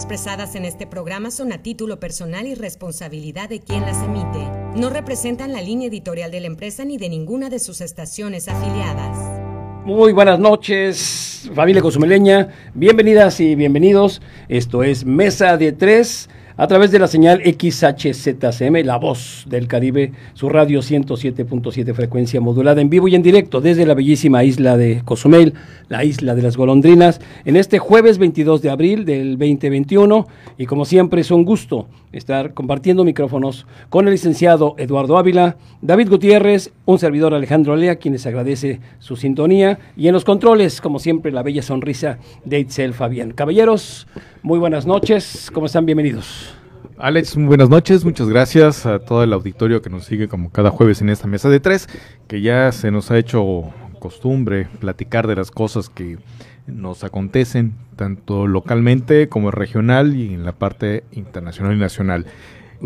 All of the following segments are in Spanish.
expresadas en este programa son a título personal y responsabilidad de quien las emite. No representan la línea editorial de la empresa ni de ninguna de sus estaciones afiliadas. Muy buenas noches, familia consumeleña. Bienvenidas y bienvenidos. Esto es Mesa de Tres a través de la señal XHZCM, La Voz del Caribe, su radio 107.7 frecuencia modulada en vivo y en directo desde la bellísima isla de Cozumel, la isla de las golondrinas, en este jueves 22 de abril del 2021. Y como siempre es un gusto estar compartiendo micrófonos con el licenciado Eduardo Ávila, David Gutiérrez, un servidor Alejandro Lea, quienes agradece su sintonía, y en los controles, como siempre, la bella sonrisa de Itzel Fabián. Caballeros, muy buenas noches, ¿cómo están? Bienvenidos. Alex, muy buenas noches, muchas gracias a todo el auditorio que nos sigue como cada jueves en esta mesa de tres, que ya se nos ha hecho costumbre platicar de las cosas que nos acontecen, tanto localmente como regional y en la parte internacional y nacional.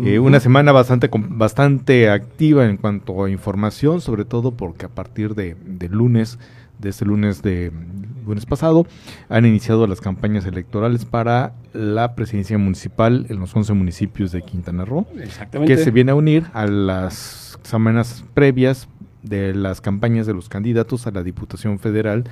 Eh, una semana bastante, bastante activa en cuanto a información, sobre todo porque a partir de, de lunes, de este lunes de lunes pasado, han iniciado las campañas electorales para la presidencia municipal en los 11 municipios de Quintana Roo, que se viene a unir a las semanas previas de las campañas de los candidatos a la Diputación Federal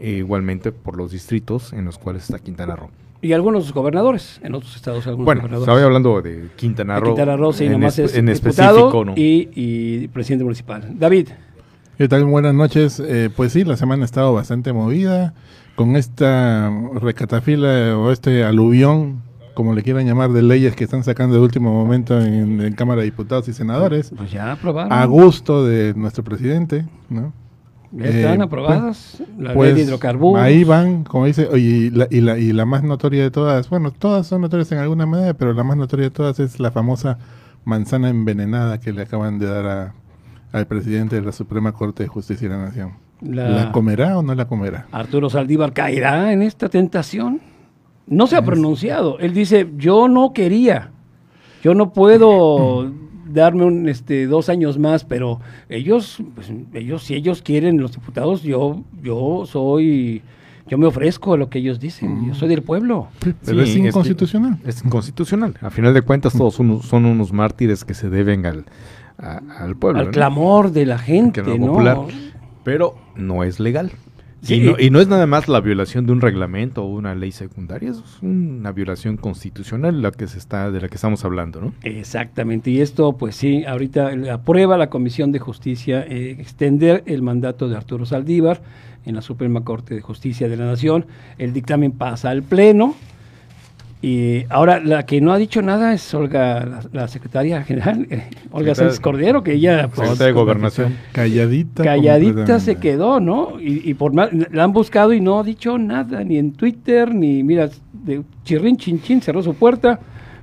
e igualmente por los distritos en los cuales está Quintana Roo. Y algunos gobernadores en otros estados. Algunos bueno, estaba hablando de Quintana Roo. Quintana Roo, sí, en, nomás es en específico, ¿no? y, y, presidente municipal. David. ¿Qué tal? Buenas noches. Eh, pues sí, la semana ha estado bastante movida con esta recatafila o este aluvión, como le quieran llamar, de leyes que están sacando de último momento en, en Cámara de Diputados y Senadores. Pues ya aprobaron. A gusto de nuestro presidente, ¿no? Ya están eh, aprobadas, pues, la pues, ley de hidrocarburos. Ahí van, como dice, y la, y, la, y la más notoria de todas, bueno, todas son notorias en alguna manera, pero la más notoria de todas es la famosa manzana envenenada que le acaban de dar a, al presidente de la Suprema Corte de Justicia de la Nación. La, ¿La comerá o no la comerá? Arturo Saldívar caerá en esta tentación. No se ha pronunciado. Él dice, yo no quería, yo no puedo darme un, este, dos años más, pero ellos, pues, ellos, si ellos quieren, los diputados, yo, yo soy, yo me ofrezco a lo que ellos dicen, yo soy del pueblo. Pero es inconstitucional. Es, inconstitucional. A final de cuentas, todos son unos mártires que se deben al, al pueblo. Al clamor de la gente, ¿no? Pero no es legal. Y, no, y, no, es nada más la violación de un reglamento o una ley secundaria, es una violación constitucional la que se está, de la que estamos hablando, ¿no? Exactamente, y esto, pues sí, ahorita aprueba la Comisión de Justicia eh, extender el mandato de Arturo Saldívar en la Suprema Corte de Justicia de la Nación. El dictamen pasa al Pleno, y ahora la que no ha dicho nada es Olga, la, secretaria general, eh, Olga Sánchez Cordero, que ella... Pues, de gobernación. Calladita. Calladita se quedó, ¿no? Y, por la han buscado y no ha dicho nada, ni en Twitter, ni, mira, de chirrín chin cerró su puerta.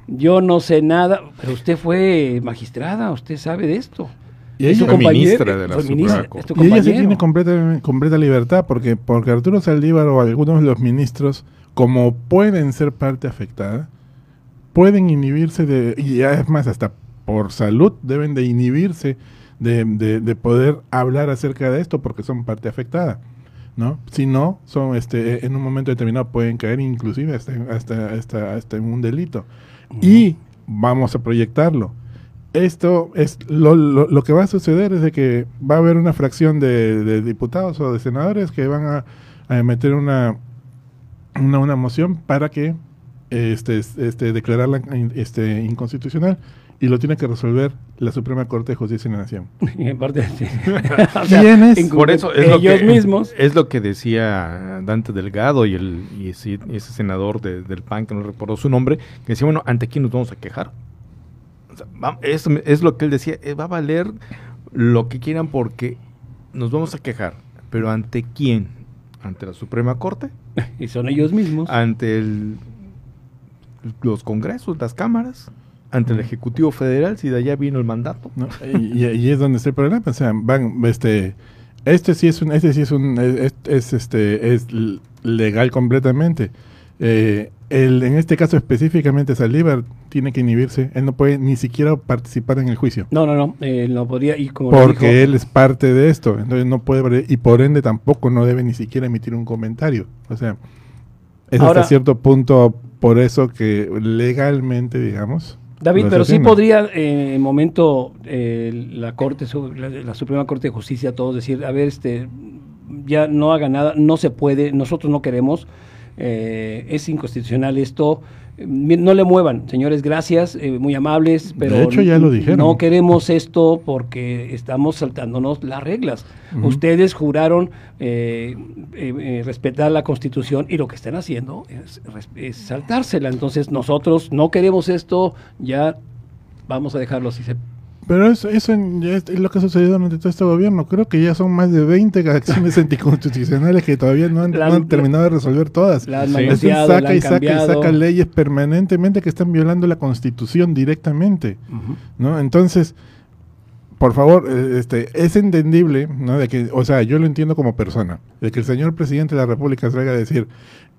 Yo no sé nada, pero usted fue magistrada, usted sabe de esto. Y ella fue ministra de la Suprema Y ella sí tiene completa, completa libertad, porque, porque Arturo Saldívar o algunos de los ministros como pueden ser parte afectada, pueden inhibirse de, y es más, hasta por salud deben de inhibirse de, de, poder hablar acerca de esto porque son parte afectada. ¿no? Si no, son este, en un momento determinado pueden caer inclusive hasta, hasta, hasta, en un delito. Y vamos a proyectarlo. Esto es lo, lo, que va a suceder es de que va a haber una fracción de, diputados o de senadores que van a meter una, una, una moción para que este, este, declararla este, inconstitucional y lo tiene que resolver la Suprema Corte de Justicia de la Nación. en parte, sí. Por eso es lo, que, mismos. es lo que decía Dante Delgado y, el, y ese, senador del PAN, que no recuerdo su nombre, que decía, bueno, ¿ante quién nos vamos a quejar? eso es lo que él decía, eh, va a valer lo que quieran porque nos vamos a quejar, pero ¿ante quién? ¿Ante la Suprema Corte? y son ellos mismos. Ante el, los congresos, las cámaras, ante el Ejecutivo Federal, si de allá vino el mandato. y, es donde está el problema. O sea, van, este, este sí es un, este sí es un, es, este, es legal completamente. Eh, el, en este caso específicamente Saldívar tiene que inhibirse, él no puede ni siquiera participar en el juicio. No, no, no, él no podría y como porque él es parte de esto, entonces no puede y por ende tampoco no debe ni siquiera emitir un comentario. O sea, es hasta cierto punto por eso que legalmente, digamos. David, pero sí podría eh, en momento eh, la Corte, la, la Suprema Corte de Justicia, todos decir, a ver, este, ya no haga nada, no se puede, nosotros no queremos, eh, es inconstitucional esto, eh, no le muevan, señores, gracias, eh, muy amables, pero De hecho, ya lo dijeron. no queremos esto porque estamos saltándonos las reglas. Ustedes juraron eh, eh, respetar la Constitución y lo que están haciendo es, saltársela. Entonces nosotros no queremos esto, ya vamos a dejarlo así. Se- Pero eso, eso es, es lo que ha sucedido durante todo este gobierno. Creo que ya son más de 20 acciones anticonstitucionales que todavía no han, no terminado de resolver todas. La han Sí. Manoseado, la saca y saca y saca leyes permanentemente que están violando la constitución directamente. ¿no? Entonces, por favor, eh, este, es entendible, ¿no? De que, o sea, yo lo entiendo como persona, de que el señor presidente de la República salga a decir,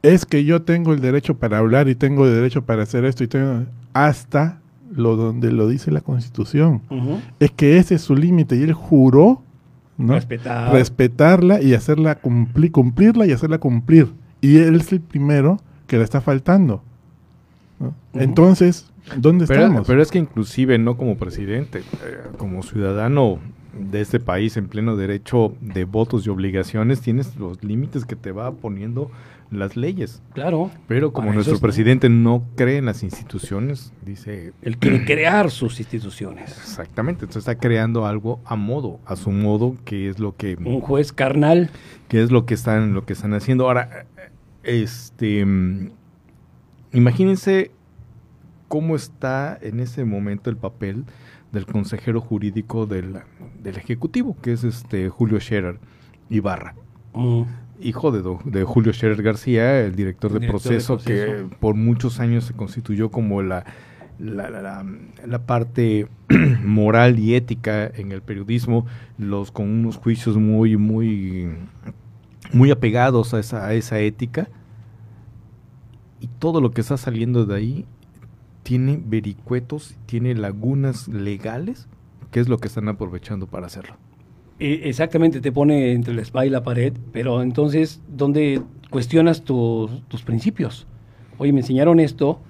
es que yo tengo el derecho para hablar y tengo el derecho para hacer esto y tengo hasta lo donde lo dice la Constitución. Es que ese es su límite y él juró, ¿no? Respetar. respetarla y hacerla cumplir, cumplirla y hacerla cumplir. Y él es el primero que la está faltando. Entonces, ¿dónde Pero, estamos? pero es que inclusive no como presidente, eh, como ciudadano de este país en pleno derecho de votos y obligaciones, tienes los límites que te va poniendo las leyes. Claro. Pero como nuestro presidente no cree en las instituciones, dice Él quiere crear sus instituciones. exactamente, entonces está creando algo a modo, a su modo, que es lo que Un juez carnal. que es lo que están lo que están haciendo ahora este imagínense cómo está en ese momento el papel del consejero jurídico del, del ejecutivo que es este Julio Scherer Ibarra Mm. Hijo de, do- de Julio Scherer García el director de, Director de proceso, proceso. que por muchos años se constituyó como la la, la- la- la parte moral y ética en el periodismo, los con unos juicios muy, muy, muy apegados a esa, a esa ética. Y todo lo que está saliendo de ahí tiene vericuetos, tiene lagunas legales, que es lo que están aprovechando para hacerlo. Eh, Exactamente, te pone entre la espada y la pared, pero entonces, ¿dónde cuestionas tus- tus principios? Oye, me enseñaron esto,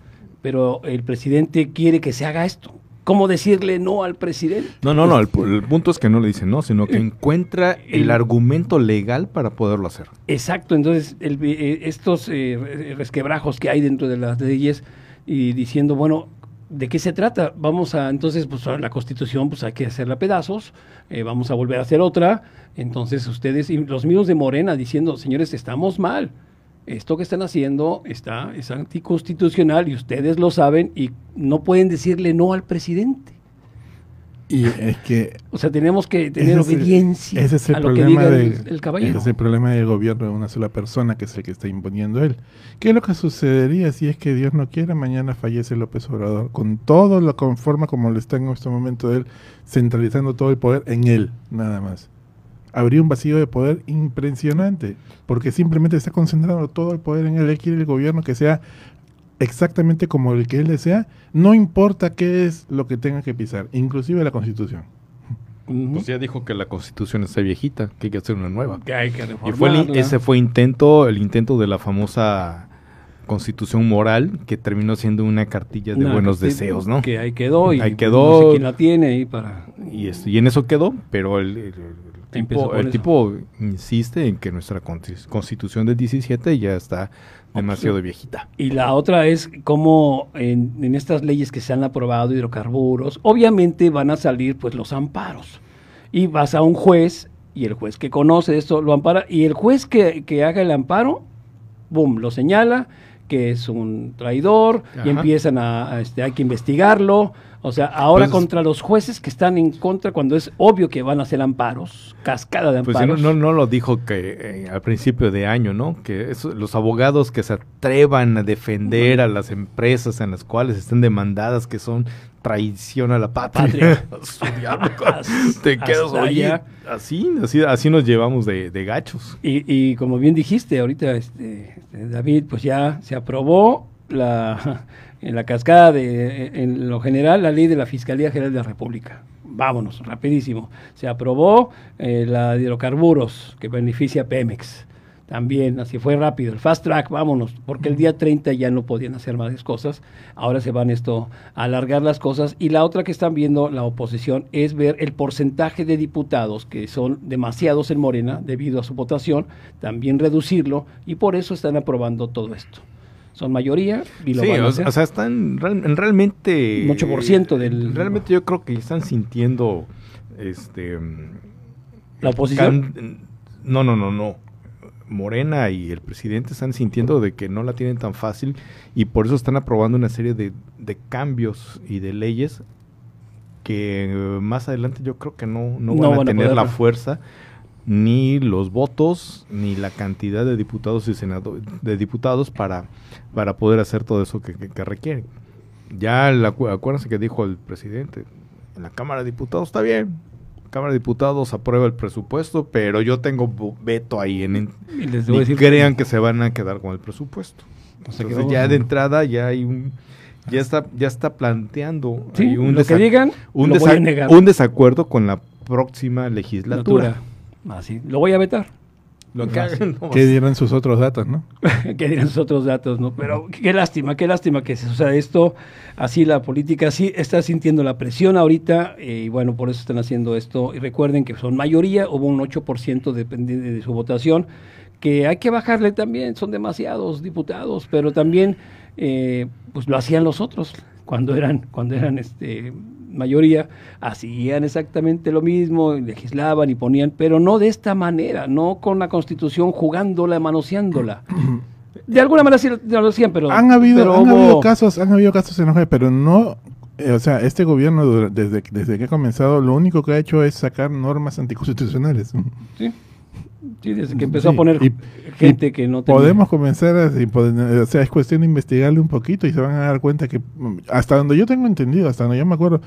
pero el presidente quiere que se haga esto. ¿Cómo decirle no al presidente? No, no, no, el, el punto es que no le dice no, sino que encuentra el el- argumento legal para poderlo hacer. Exacto, entonces el- eh, estos eh, re- resquebrajos que hay dentro de las leyes y diciendo, bueno, ¿de qué se trata? Vamos a, entonces, pues la constitución, pues hay que hacerla pedazos, eh, vamos a volver a hacer otra. Entonces ustedes, y los míos de Morena, diciendo, señores, estamos mal. Esto que están haciendo está, es anticonstitucional y ustedes lo saben y no pueden decirle no al presidente. Y es que O sea, tenemos que tener ese obediencia ese es el a lo que problema diga de, el, caballero. ese es el problema del gobierno de una sola persona que es el que está imponiendo él. ¿Qué es lo que sucedería si es que Dios no quiera mañana fallece López Obrador con todo la con- forma como le está en este momento él centralizando todo el poder en él nada más? Habría un vacío de poder impresionante porque simplemente está concentrando todo el poder en él. Él quiere el gobierno que sea exactamente como el que él desea, no importa qué es lo que tenga que pisar, inclusive la Constitución. Pues ya dijo que la constitución está viejita, que hay que hacer una nueva. que hay que Y fue el- ese fue intento, el intento de la famosa constitución moral que terminó siendo una cartilla de Una buenos cartilla deseos, ¿no? Que ahí quedó y Ahí no quedó. sé quién la tiene ahí para... Y, y en eso quedó, pero el, el- tipo, el eso. tipo insiste en que nuestra consti- constitución del 17 ya está demasiado viejita. Y la otra es cómo en, en estas leyes que se han aprobado hidrocarburos, obviamente van a salir pues los amparos. Y vas a un juez y el juez que conoce esto lo ampara y el juez que, que haga el amparo, boom, lo señala que es un traidor y Ajá. empiezan a, a, este, hay que investigarlo. O sea, ahora Pues- contra los jueces que están en contra cuando es obvio que van a hacer amparos, cascada de Pues amparos. no, no, no lo dijo que eh, al principio de año, ¿no? Que eso- los abogados que se atrevan a defender a las empresas en las cuales están demandadas que son traición a la patria. Patria. Su diablo, Hasta- Te quedas, oye, así, así, así nos llevamos de, de gachos. Y, y como bien dijiste ahorita, este, este, David, pues ya se aprobó la, en la cascada de, en lo general, la ley de la Fiscalía General de la República. Vámonos, rapidísimo. Se aprobó eh, la de hidrocarburos que beneficia a Pemex. también, así fue rápido, el fast track, vámonos, porque el día 30 ya no podían hacer más cosas, ahora se van esto a alargar las cosas y la otra que están viendo la oposición es ver el porcentaje de diputados que son demasiados en Morena debido a su votación, también reducirlo y por eso están aprobando todo esto. Son mayoría y lo Sí, van a hacer. o sea, están real- realmente... Un 8% del- Realmente yo creo que están sintiendo, este... la oposición. can- no, no, no, no. Morena y el presidente están sintiendo de que no la tienen tan fácil y por eso están aprobando una serie de, de cambios y de leyes que eh, más adelante yo creo que no, no, No van, van a a tener la fuerza ni los votos ni la cantidad de diputados y senadores de diputados para, para poder hacer todo eso que, que- que requieren. Ya la, acu- acuérdense que dijo el presidente, en la Cámara de Diputados está bien, Cámara de Diputados aprueba el presupuesto, pero yo tengo veto ahí en, en- Y les decir- crean que se van a quedar con el presupuesto. O sea que Entonces ya de entrada ya hay un ya está ya está planteando Sí, un, lo que desa- digan, un, lo voy a desa- negar. un desacuerdo con la próxima legislatura. Natura. Así, lo voy a vetar. Lo que hagan, no, ¿Qué dirán sus otros datos, no? que dirán sus otros datos, ¿no? Pero qué lástima, qué lástima que se suceda esto. Así la política sí está sintiendo la presión ahorita eh, y bueno, por eso están haciendo esto. Y recuerden que son mayoría, hubo un 8% dependiente de su votación, que hay que bajarle también, son demasiados diputados, pero también eh, pues lo hacían los otros cuando eran, cuando eran este mayoría, hacían exactamente lo mismo, legislaban y ponían, pero no de esta manera, no con la constitución jugándola, manoseándola. De alguna manera sí lo hacían, pero... han habido, pero han hubo- habido casos, han habido casos en pero no, eh, o sea, este gobierno desde, desde que ha comenzado, lo único que ha hecho es sacar normas anticonstitucionales. Sí, sí, desde que empezó Sí, a poner y- gente que no tenía- Podemos comenzar pode- o sea, es cuestión de investigarle un poquito y se van a dar cuenta que, mm, hasta donde yo tengo entendido, hasta donde yo me acuerdo,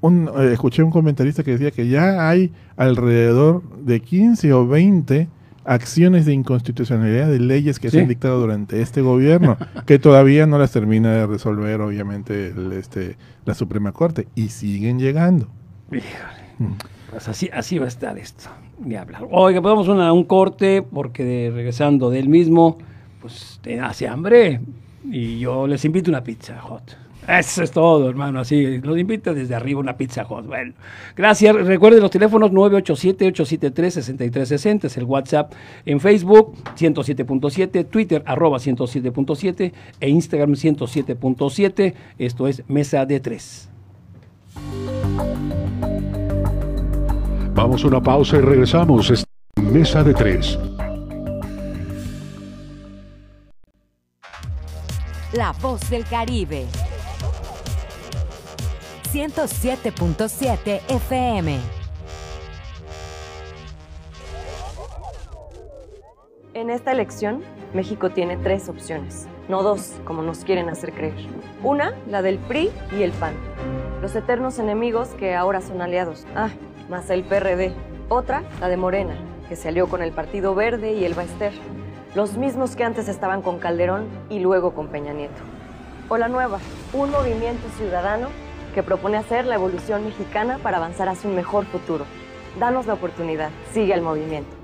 un, eh, escuché un comentarista que decía que ya hay alrededor de 15 o 20 acciones de inconstitucionalidad de leyes que Sí. se han dictado durante este gobierno, que todavía no las termina de resolver, obviamente, el, este, la Suprema Corte, y siguen llegando. Híjole, pues así, así va a estar esto. Ni hablar. Oiga, podemos una, un corte porque de- regresando del mismo, pues te hace hambre y yo les invito una pizza hot. Eso es todo, hermano, así, los invito desde arriba una pizza hot. Bueno, gracias. Recuerden los teléfonos 987-873-6360, es el WhatsApp en Facebook 107.7, Twitter arroba 107.7 e Instagram 107.7. Esto es Mesa de Tres. Vamos a una pausa y regresamos. Es Mesa de Tres. La voz del Caribe. 107.7 FM. En esta elección, México tiene tres opciones, no dos, como nos quieren hacer creer. Una, la del PRI y el PAN, los eternos enemigos que ahora son aliados. Ah, más el PRD. Otra, la de Morena, que se alió con el Partido Verde y el Baester, los mismos que antes estaban con Calderón y luego con Peña Nieto. O la nueva, un movimiento ciudadano que propone hacer la evolución mexicana para avanzar hacia un mejor futuro. Danos la oportunidad, sigue el movimiento.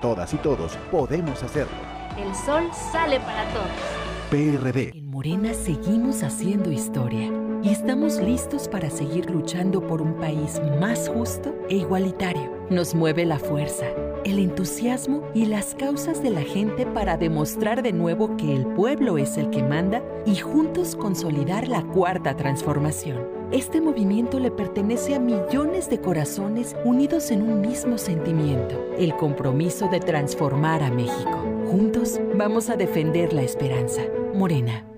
todas y todos podemos hacerlo. El sol sale para todos. PRD. En Morena seguimos haciendo historia y estamos listos para seguir luchando por un país más justo e igualitario. Nos mueve la fuerza, el entusiasmo y las causas de la gente para demostrar de nuevo que el pueblo es el que manda y juntos consolidar la cuarta transformación. Este movimiento le pertenece a millones de corazones unidos en un mismo sentimiento, el compromiso de transformar a México. Juntos vamos a defender la esperanza. Morena.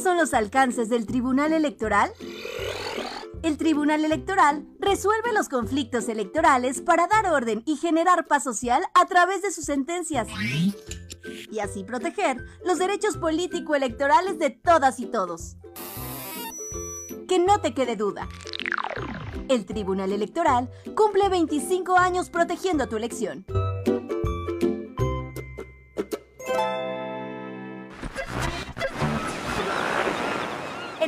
¿Cuáles son los alcances del Tribunal Electoral? El Tribunal Electoral resuelve los conflictos electorales para dar orden y generar paz social a través de sus sentencias. Y así proteger los derechos político-electorales de todas y todos. Que no te quede duda. El Tribunal Electoral cumple 25 años protegiendo tu elección.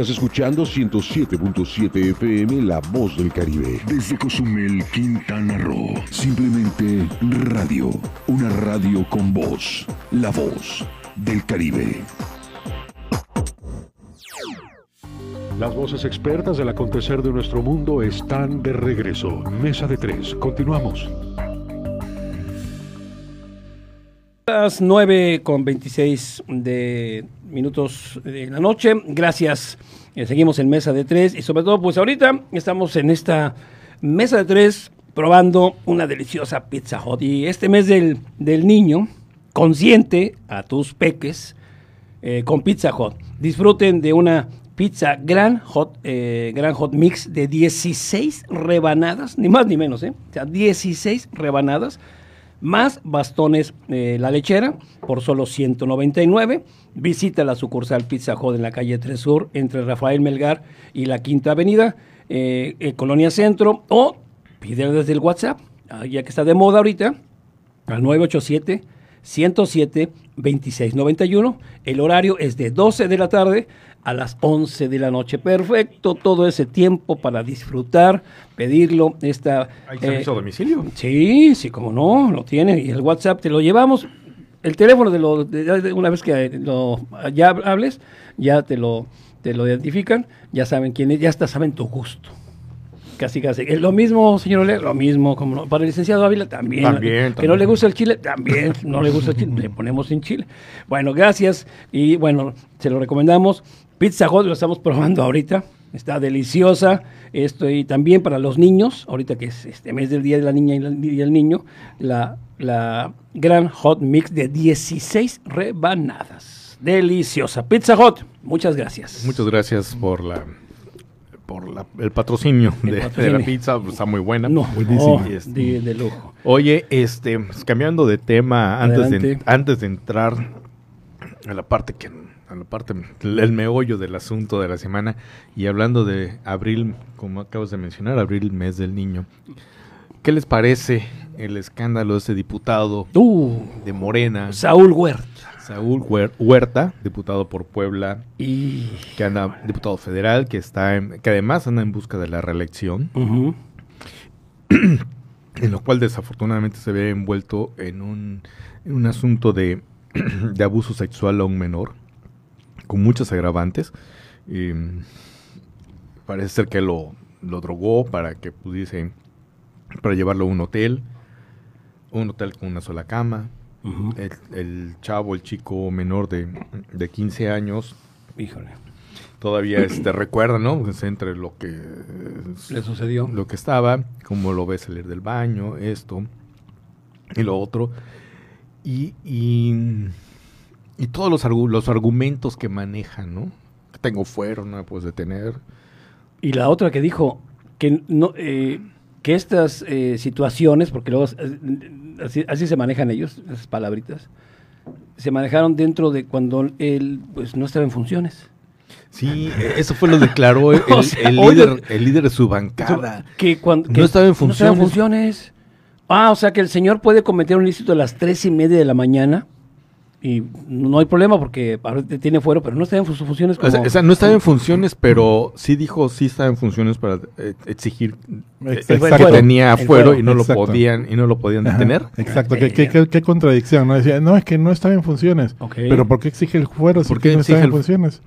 Estás escuchando 107.7 FM La Voz del Caribe. Desde Cozumel, Quintana Roo. Simplemente radio. Una radio con voz. La Voz del Caribe. Las voces expertas del acontecer de nuestro mundo están de regreso. Mesa de tres. Continuamos. Las 9 con 26 de minutos de la noche. Gracias. Eh, seguimos en mesa de tres y sobre todo, pues ahorita estamos en esta mesa de tres probando una deliciosa pizza hot. Y este mes del, del niño, consciente a tus peques eh, con pizza hot. Disfruten de una pizza gran hot, eh, gran hot mix de 16 rebanadas, ni más ni menos, ¿eh? O sea, 16 rebanadas más bastones eh, la lechera por solo 199. Visita la sucursal Pizza Hut en la calle 3 Sur entre Rafael Melgar y la Quinta Avenida, eh, eh, Colonia Centro, o pide desde el WhatsApp, ah, ya que está de moda ahorita, al 987 107 2691. El horario es de 12 de la tarde a las 11 de la noche. Perfecto, todo ese tiempo para disfrutar, pedirlo. Esta, ¿Hay servicio a domicilio? Sí, sí, como no, lo tiene. Y el WhatsApp te lo llevamos. El teléfono, de, lo, de, una vez que lo, ya hables, ya te lo, te lo identifican, ya saben quién es, ya hasta saben tu gusto. Casi, casi. Lo mismo, señor Ole, lo mismo. Como no, para el licenciado Ávila también. También, Que no le gusta el chile, también. No le gusta el chile, le ponemos sin chile. Bueno, gracias. Y bueno, se lo recomendamos. Pizza Hut lo estamos probando ahorita. Está deliciosa. Esto y también para los niños, ahorita que es este mes del Día de la Niña y, la, y el Niño, la, la gran hot mix de 16 rebanadas. Deliciosa. Pizza Hut, muchas gracias. Muchas gracias por la por la, el patrocinio, El de, patrocinio. de la pizza, pues, está muy buena. No, Buenísima. oh, este- de, de lujo. Oye, este, pues, cambiando de tema, antes de, antes de entrar a la parte que a la parte el meollo del asunto de la semana y hablando de abril, como acabas de mencionar, abril mes del niño. ¿Qué les parece el escándalo de ese diputado de Morena? Uh. Saúl Huerta. Saúl Huer- Huerta, diputado por Puebla, y que anda, diputado federal, que está en- que además anda en busca de la reelección, en lo cual desafortunadamente se ve envuelto en un, en un asunto de, de abuso sexual a un menor, con muchos agravantes. Parece ser que lo, lo drogó para que pudiese, para llevarlo a un hotel, un hotel con una sola cama, el, el chavo, el chico menor de, de 15 años, Híjole. todavía este, recuerda, ¿no? Pues, entre lo que Le sucedió. lo que estaba, cómo lo ve salir del baño, esto y lo otro. Y, y, y todos los, argu- los argumentos que manejan, ¿no? Tengo fuero, no me puedes detener. Y la otra que dijo que no eh, que estas eh, situaciones, porque luego eh, así, así se manejan ellos, esas palabritas, se manejaron dentro de cuando él pues no estaba en funciones. Sí, e- eso fue lo declaró el, O sea, el oye, líder, el líder de su bancada. Que cuando No estaba en no estaba en funciones. funciones. Ah, o sea que el señor puede cometer un ilícito a las tres y media de la mañana y no hay problema porque ahorita tiene fuero, pero no está en sus funciones como... O sea, o sea, no estaba en funciones, pero sí dijo sí estaba en funciones para eh, exigir eh, Exacto. que Fuero. tenía fuero fuero, y no lo podían y no lo podían Ajá, detener. Exacto, qué, qué- qué- qué contradicción, ¿no? Decía, no, es que no estaba en funciones. Pero ¿por qué exige el fuero si ¿Por tú qué no exige estaba en funciones?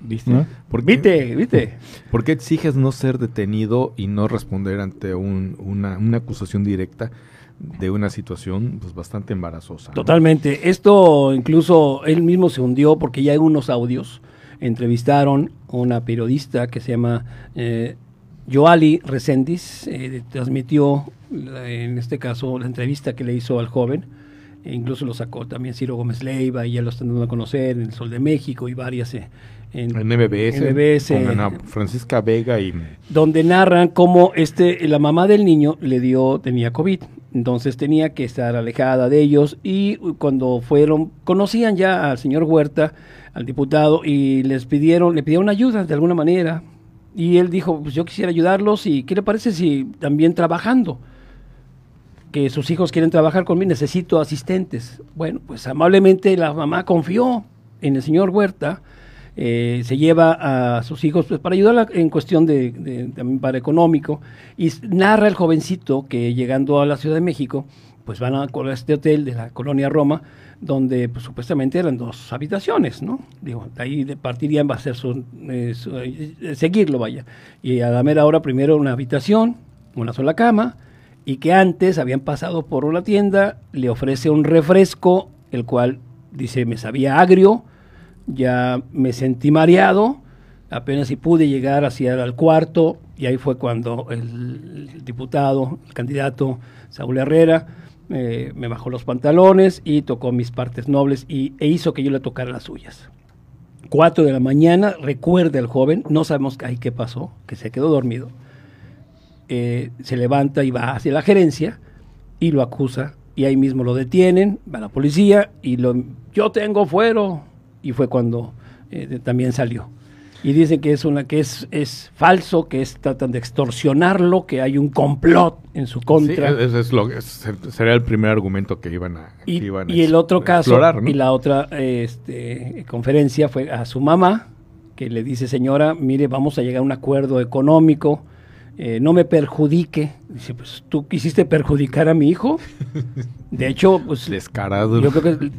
¿Viste? ¿No? ¿Por qué- ¿Viste? ¿Viste? ¿Por qué exiges no ser detenido y no responder ante un- una, una acusación directa de una situación pues bastante embarazosa? ¿no? Totalmente. Esto incluso él mismo se hundió porque ya hay unos audios. Entrevistaron a una periodista que se llama eh, Joali Resendiz. eh, transmitió, la- en este caso, la entrevista que le hizo al joven. E incluso lo sacó también Ciro Gómez Leiva y ya lo están dando a conocer en el Sol de México y varias eh, en, En MBS, MBS, con Ana Francisca Vega y donde narran cómo este, la mamá del niño le dio, tenía COVID. Entonces tenía que estar alejada de ellos y cuando fueron, conocían ya al señor Huerta, al diputado, y les pidieron, le pidieron ayuda de alguna manera. Y él dijo, pues yo quisiera ayudarlos y ¿qué le parece si también trabajando? Que sus hijos quieren trabajar conmigo, necesito asistentes. Bueno, pues amablemente la mamá confió en el señor Huerta, eh, se lleva a sus hijos pues, para ayudarla en cuestión de, de- también para económico y narra el jovencito que llegando a la Ciudad de México pues van a este hotel de la colonia Roma donde pues, supuestamente eran dos habitaciones, ¿no? Digo, de ahí partirían va a ser su, eh, su- eh, seguirlo, vaya. Y a la mera hora primero una habitación, una sola cama, y que antes habían pasado por una tienda, le ofrece un refresco, el cual dice me sabía agrio, ya me sentí mareado, apenas si pude llegar hacia el cuarto, y ahí fue cuando el, diputado, el candidato Saúl Herrera, eh, me bajó los pantalones y tocó mis partes nobles y, e hizo que yo le tocara las suyas. Cuatro de la mañana, recuerda el joven, no sabemos ahí qué pasó, que se quedó dormido. Eh, se levanta y va hacia la gerencia y lo acusa y ahí mismo lo detienen, va la policía y lo yo tengo fuero y fue cuando eh, también salió. Y dicen que es una que es, es falso, que es tratan de extorsionarlo, que hay un complot en su contra. Sí, ese es lo, ese sería el primer argumento que iban a, Y, que iban a y el otro caso, y la otra este, conferencia fue a su mamá, que le dice, señora, mire, vamos a llegar a un acuerdo económico, eh, no me perjudique. Dice, pues tú quisiste perjudicar a mi hijo. De hecho, pues Descarado. yo creo que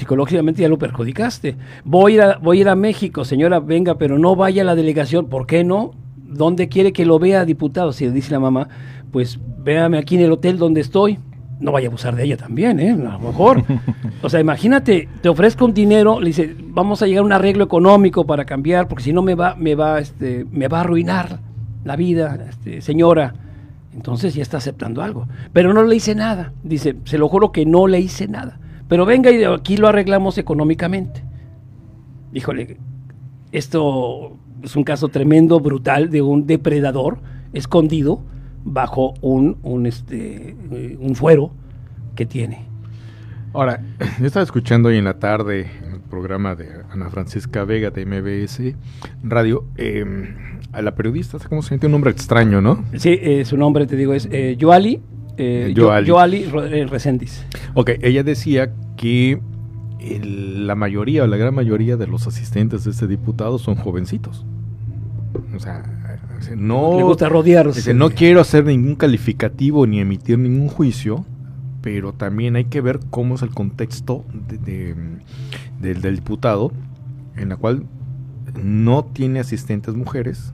psicológicamente ya lo perjudicaste. Voy a, ir a, voy a ir a México, señora, venga, pero no vaya a la delegación. ¿Por qué no? ¿Dónde quiere que lo vea, diputado? Si le dice la mamá, pues véame aquí en el hotel donde estoy. No vaya a abusar de ella también, ¿eh? A lo mejor. O sea, imagínate, te ofrezco un dinero, le dice, vamos a llegar a un arreglo económico para cambiar, porque si no me va, me va, este, me va a arruinar la vida, este, señora. Entonces ya está aceptando algo. Pero no le hice nada. Dice, se lo juro que no le hice nada. Pero venga y de aquí lo arreglamos económicamente. Híjole, esto es un caso tremendo, brutal, de un depredador escondido bajo un, un, este, eh, un fuero que tiene. Ahora, yo estaba escuchando hoy en la tarde el programa de Ana Francisca Vega de MBS Radio. eh, a la periodista, ¿cómo se llama? Tiene un nombre extraño, ¿no? Sí, eh, su nombre, te digo, es eh, Yoali, eh, Yoali. Yoali Ro- eh, Reséndiz. Ok, ella decía que el- la mayoría o la gran mayoría de los asistentes de este diputado son jovencitos. O sea, no. Le gusta rodearse. dice, no quiero hacer ningún calificativo ni emitir ningún juicio, pero también hay que ver cómo es el contexto de- de- del, del diputado, en la cual no tiene asistentes mujeres,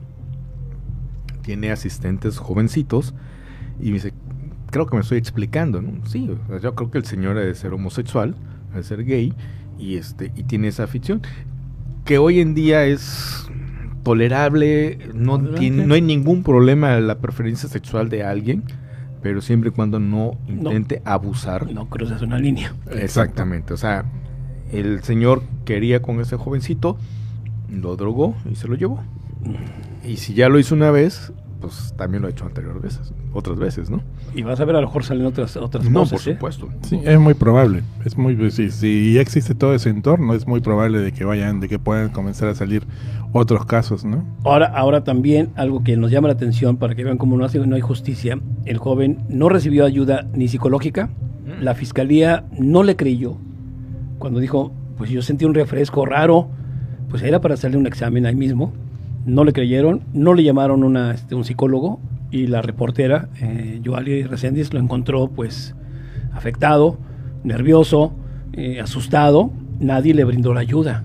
tiene asistentes jovencitos, y dice, creo que me estoy explicando, ¿no? Sí, o sea, yo creo que el señor debe ser homosexual, debe ser gay y este y tiene esa afición que hoy en día es tolerable, no tiene, no hay ningún problema la preferencia sexual de alguien, pero siempre y cuando no intente abusar. No cruzas una línea. Exactamente, o sea, el señor quería con ese jovencito, lo drogó y se lo llevó. Y si ya lo hizo una vez, pues también lo ha hecho anteriores veces, otras veces, ¿no? Y vas a ver, a lo mejor salen otras, otras No, voces, por ¿eh? supuesto. Sí, es muy probable. Es muy si, si ya existe todo ese entorno, es muy probable de que vayan, de que puedan comenzar a salir otros casos, ¿no? Ahora, ahora también algo que nos llama la atención para que vean cómo no, hace, no hay justicia, el joven no recibió ayuda ni psicológica, la fiscalía no le creyó cuando dijo, pues yo sentí un refresco raro, pues era para hacerle un examen ahí mismo, no le creyeron, no le llamaron una, este, un psicólogo y la reportera, eh, Joali Reséndiz, lo encontró pues afectado, nervioso, eh, asustado, nadie le brindó la ayuda.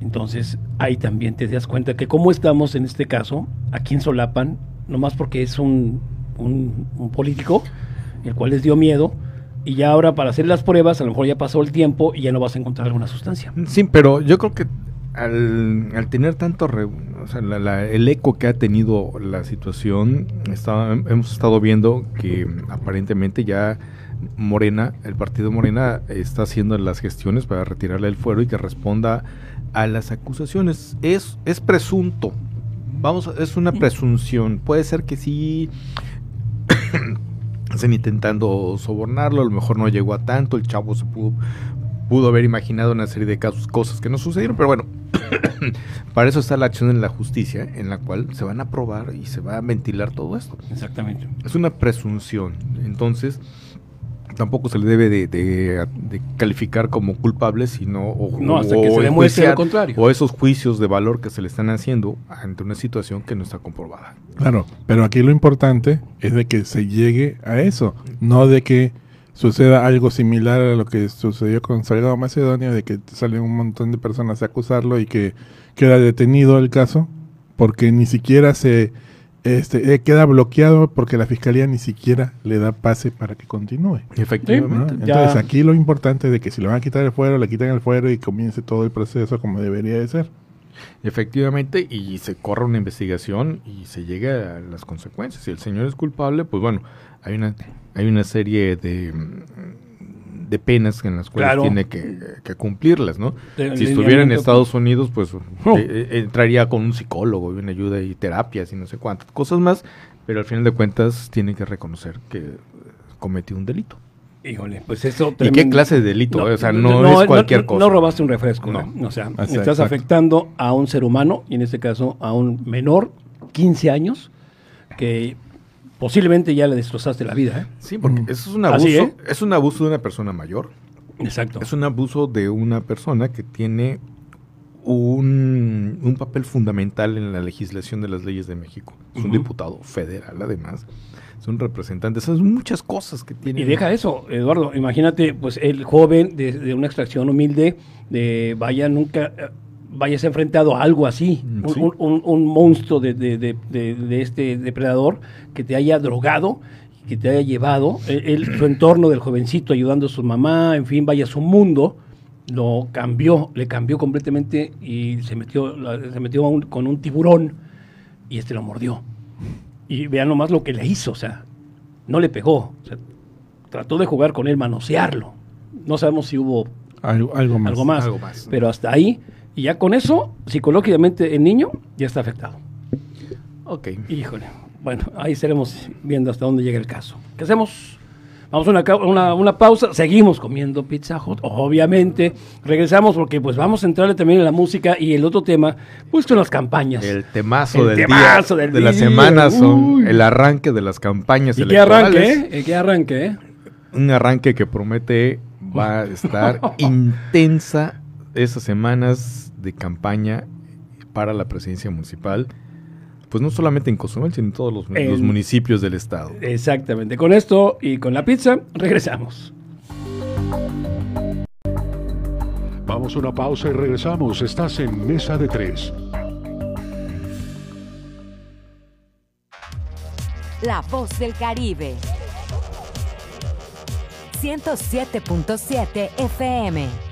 Entonces, ahí también te das cuenta que como estamos en este caso, aquí en Solapan, nomás porque es un, un político, el cual les dio miedo, y ya ahora para hacer las pruebas, a lo mejor ya pasó el tiempo y ya no vas a encontrar alguna sustancia. Sí, pero yo creo que al, al tener tanto, re- o sea, la- la- el eco que ha tenido la situación, está- hemos estado viendo que aparentemente ya Morena, el partido Morena, está haciendo las gestiones para retirarle el fuero y que responda a las acusaciones. Es, es presunto. Vamos, es una presunción. Puede ser que sí estén intentando sobornarlo, a lo mejor no llegó a tanto, el chavo se pudo, pudo haber imaginado una serie de casos, cosas que no sucedieron, pero bueno, para eso está la acción en la justicia, en la cual se van a probar y se va a ventilar todo esto. Exactamente. Es una presunción, entonces tampoco se le debe de, de- de calificar como culpable, sino o, No, hasta que se demuestre lo contrario. o esos juicios de valor que se le están haciendo ante una situación que no está comprobada. Claro, pero aquí lo importante es de que se llegue a eso, no de que suceda algo similar a lo que sucedió con Salgado Macedonio, de que salen un montón de personas a acusarlo y que queda detenido el caso, porque ni siquiera se este, eh, queda bloqueado porque la fiscalía ni siquiera le da pase para que continúe. Efectivamente. ¿no? Ya- Entonces aquí lo importante es de que si le van a quitar el fuero, le quitan el fuero y comience todo el proceso como debería de ser. Efectivamente, y se corre una investigación y se llega a las consecuencias. Si el señor es culpable, pues bueno, hay una, hay una serie de, de penas en las cuales Claro. tiene que, que cumplirlas, ¿no? De- si estuviera en. Estados Unidos, pues Oh. eh, eh, entraría con un psicólogo y una ayuda y terapias y no sé cuántas cosas más, pero al final de cuentas tiene que reconocer que eh, cometió un delito. Híjole, pues eso... ¿Y qué tremendo. clase de delito? o sea, no, es cualquier no- cosa. No robaste un refresco, No. ¿no? O sea, Exacto, estás afectando a un ser humano, y en este caso a un menor, 15 años, que posiblemente ya le destrozaste la vida, ¿eh? Sí, porque eso es un Así, abuso, ¿eh? es un abuso de una persona mayor. Exacto. Es un abuso de una persona que tiene un, un papel fundamental en la legislación de las leyes de México. Es un diputado federal, además. Es un representante. Son muchas cosas que tiene. Y deja eso, Eduardo. Imagínate, pues el joven de, de una extracción humilde, de vaya nunca vayas enfrentado a algo así, Mm, un, sí. un- un- un monstruo de, de- de- este depredador que te haya drogado, que te haya llevado, él- su entorno del jovencito ayudando a su mamá, en fin, vaya su mundo, lo cambió, le cambió completamente y se metió, se metió un- con un tiburón y este lo mordió. Y vean nomás lo que le hizo, o sea, no le pegó, o sea, trató de jugar con él, manosearlo. No sabemos si hubo Algo, algo más. algo más, Algo más. pero hasta ahí, y ya con eso, psicológicamente el niño ya está afectado. Ok. Híjole, bueno, ahí estaremos viendo hasta dónde llega el caso. ¿Qué hacemos? Vamos a una, una, una pausa, seguimos comiendo Pizza Hut, obviamente. Regresamos porque pues vamos a entrarle también en la música y el otro tema, pues con las campañas. El temazo El del temazo día del de la día. semana son Uy. el arranque de las campañas y electorales. arranque, ¿eh? Que arranque, ¿eh? Un arranque que promete va a estar intensa esas semanas de campaña para la presidencia municipal. Pues no solamente en Cozumel, sino en todos los, los municipios del estado. Exactamente. Con esto y con la pizza, regresamos. Vamos a una pausa y regresamos. Estás en Mesa de Tres. La voz del Caribe. 107.7 FM.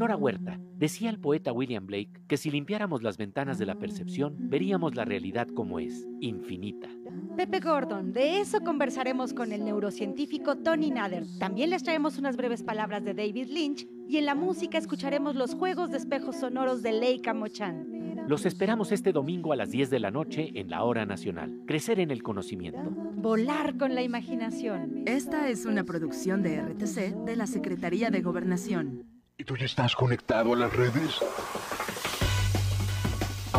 Nora Huerta, decía el poeta William Blake que si limpiáramos las ventanas de la percepción, veríamos la realidad como es, infinita. Pepe Gordon, de eso conversaremos con el neurocientífico Tony Nader. También les traemos unas breves palabras de David Lynch y en la música escucharemos los juegos de espejos sonoros de Leica Mochan. Los esperamos este domingo a las 10 de la noche en la Hora Nacional. Crecer en el conocimiento. Volar con la imaginación. Esta es una producción de RTC de la Secretaría de Gobernación. ¿Y tú ya estás conectado a las redes?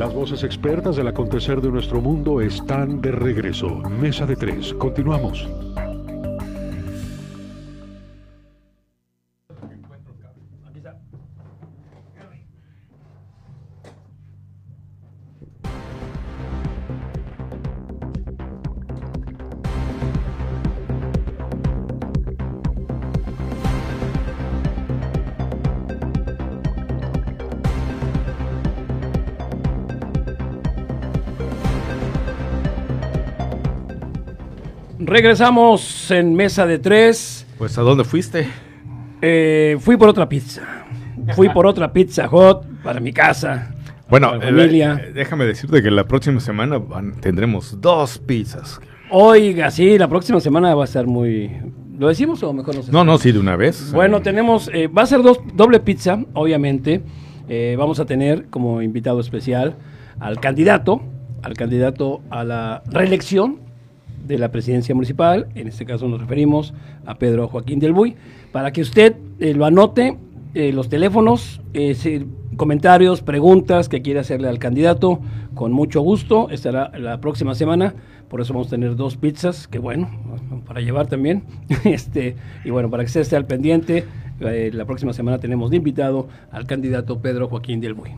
Las voces expertas del acontecer de nuestro mundo están de regreso. Mesa de tres. Continuamos. Regresamos en mesa de tres. Pues, ¿a dónde fuiste? Eh, fui por otra pizza. Fui por otra pizza hot para mi casa. Bueno, para mi familia. eh, déjame decirte que la próxima semana van- tendremos dos pizzas. Oiga, sí, la próxima semana va a estar muy. ¿Lo decimos o mejor no se No, no, sí, de una vez. Bueno, tenemos, eh, va a ser dos, doble pizza, obviamente. Eh, vamos a tener como invitado especial al candidato, al candidato a la reelección de la presidencia municipal. En este caso nos referimos a Pedro Joaquín del Buy. Para que usted eh, lo anote, eh, los teléfonos, eh, si- comentarios, preguntas que quiera hacerle al candidato, con mucho gusto. Estará la próxima semana. Por eso vamos a tener dos pizzas, que bueno, para llevar también. este Y bueno, para que usted esté al pendiente, la próxima semana tenemos de invitado al candidato Pedro Joaquín del Buy.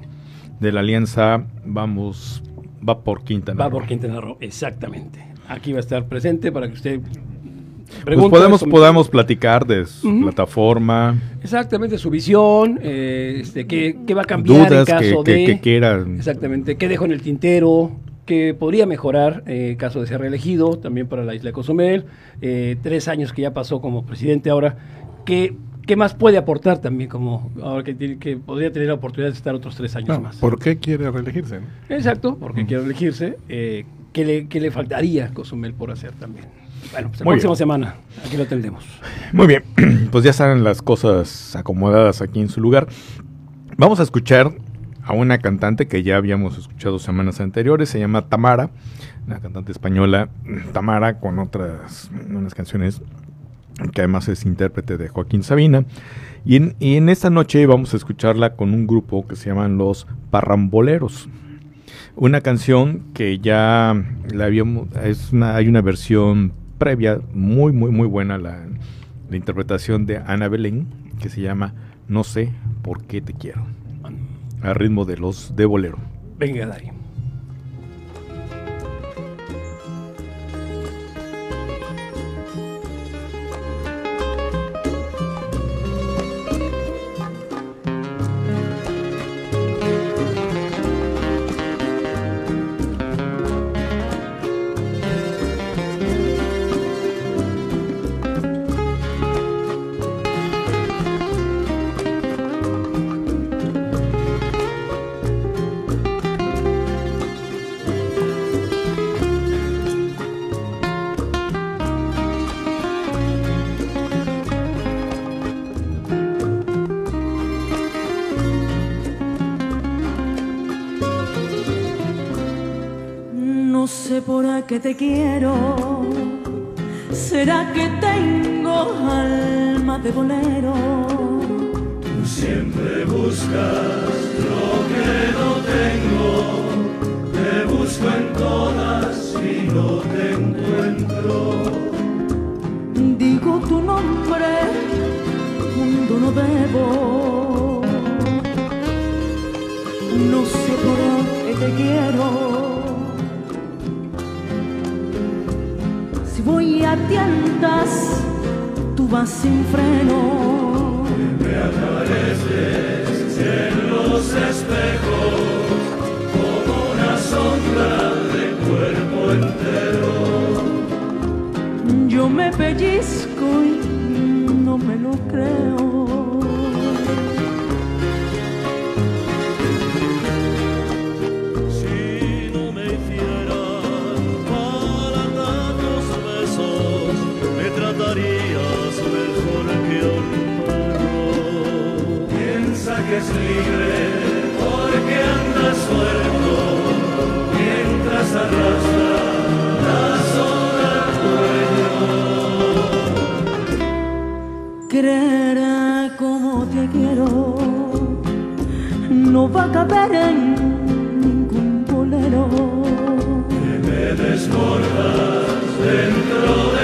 De la alianza, vamos, va por Quintana Va Roo. por Quintana Roo, exactamente. Aquí va a estar presente para que usted Pues pregunte, podemos, podamos platicar de su plataforma, Exactamente, su visión, eh, este, qué, qué va a cambiar dudas en que, caso que- de... que quieran. Exactamente, qué dejó en el tintero, qué podría mejorar eh, en caso de ser reelegido, también para la isla de Cozumel, eh, tres años que ya pasó como presidente ahora, qué, qué más puede aportar también como ahora que, tiene, que podría tener la oportunidad de estar otros tres años No, más. ¿Por qué quiere reelegirse? Exacto, porque quiere elegirse. ¿Qué le, qué le faltaría a Cozumel por hacer también? Bueno, pues la Muy próxima bien. semana, aquí lo tendremos. Muy bien, pues ya están las cosas acomodadas aquí en su lugar. Vamos a escuchar a una cantante que ya habíamos escuchado semanas anteriores, se llama Tamara, una cantante española, Tamara, con otras unas canciones que además es intérprete de Joaquín Sabina. Y en, y en esta noche vamos a escucharla con un grupo que se llaman Los Parramboleros. Una canción que ya la habíamos, es una, hay una versión previa muy, muy, muy buena, la, la interpretación de Ana Belén, que se llama No sé por qué te quiero, a ritmo de los de bolero. Venga, Dari. Sin freno. Me apareces en los espejos como una sombra de cuerpo entero. Yo me pellizco y no me lo creo. Que es libre porque anda suelto mientras arrastra la soga al cuello. Creer como te quiero no va a caber en ningún bolero. Que me desbordas dentro del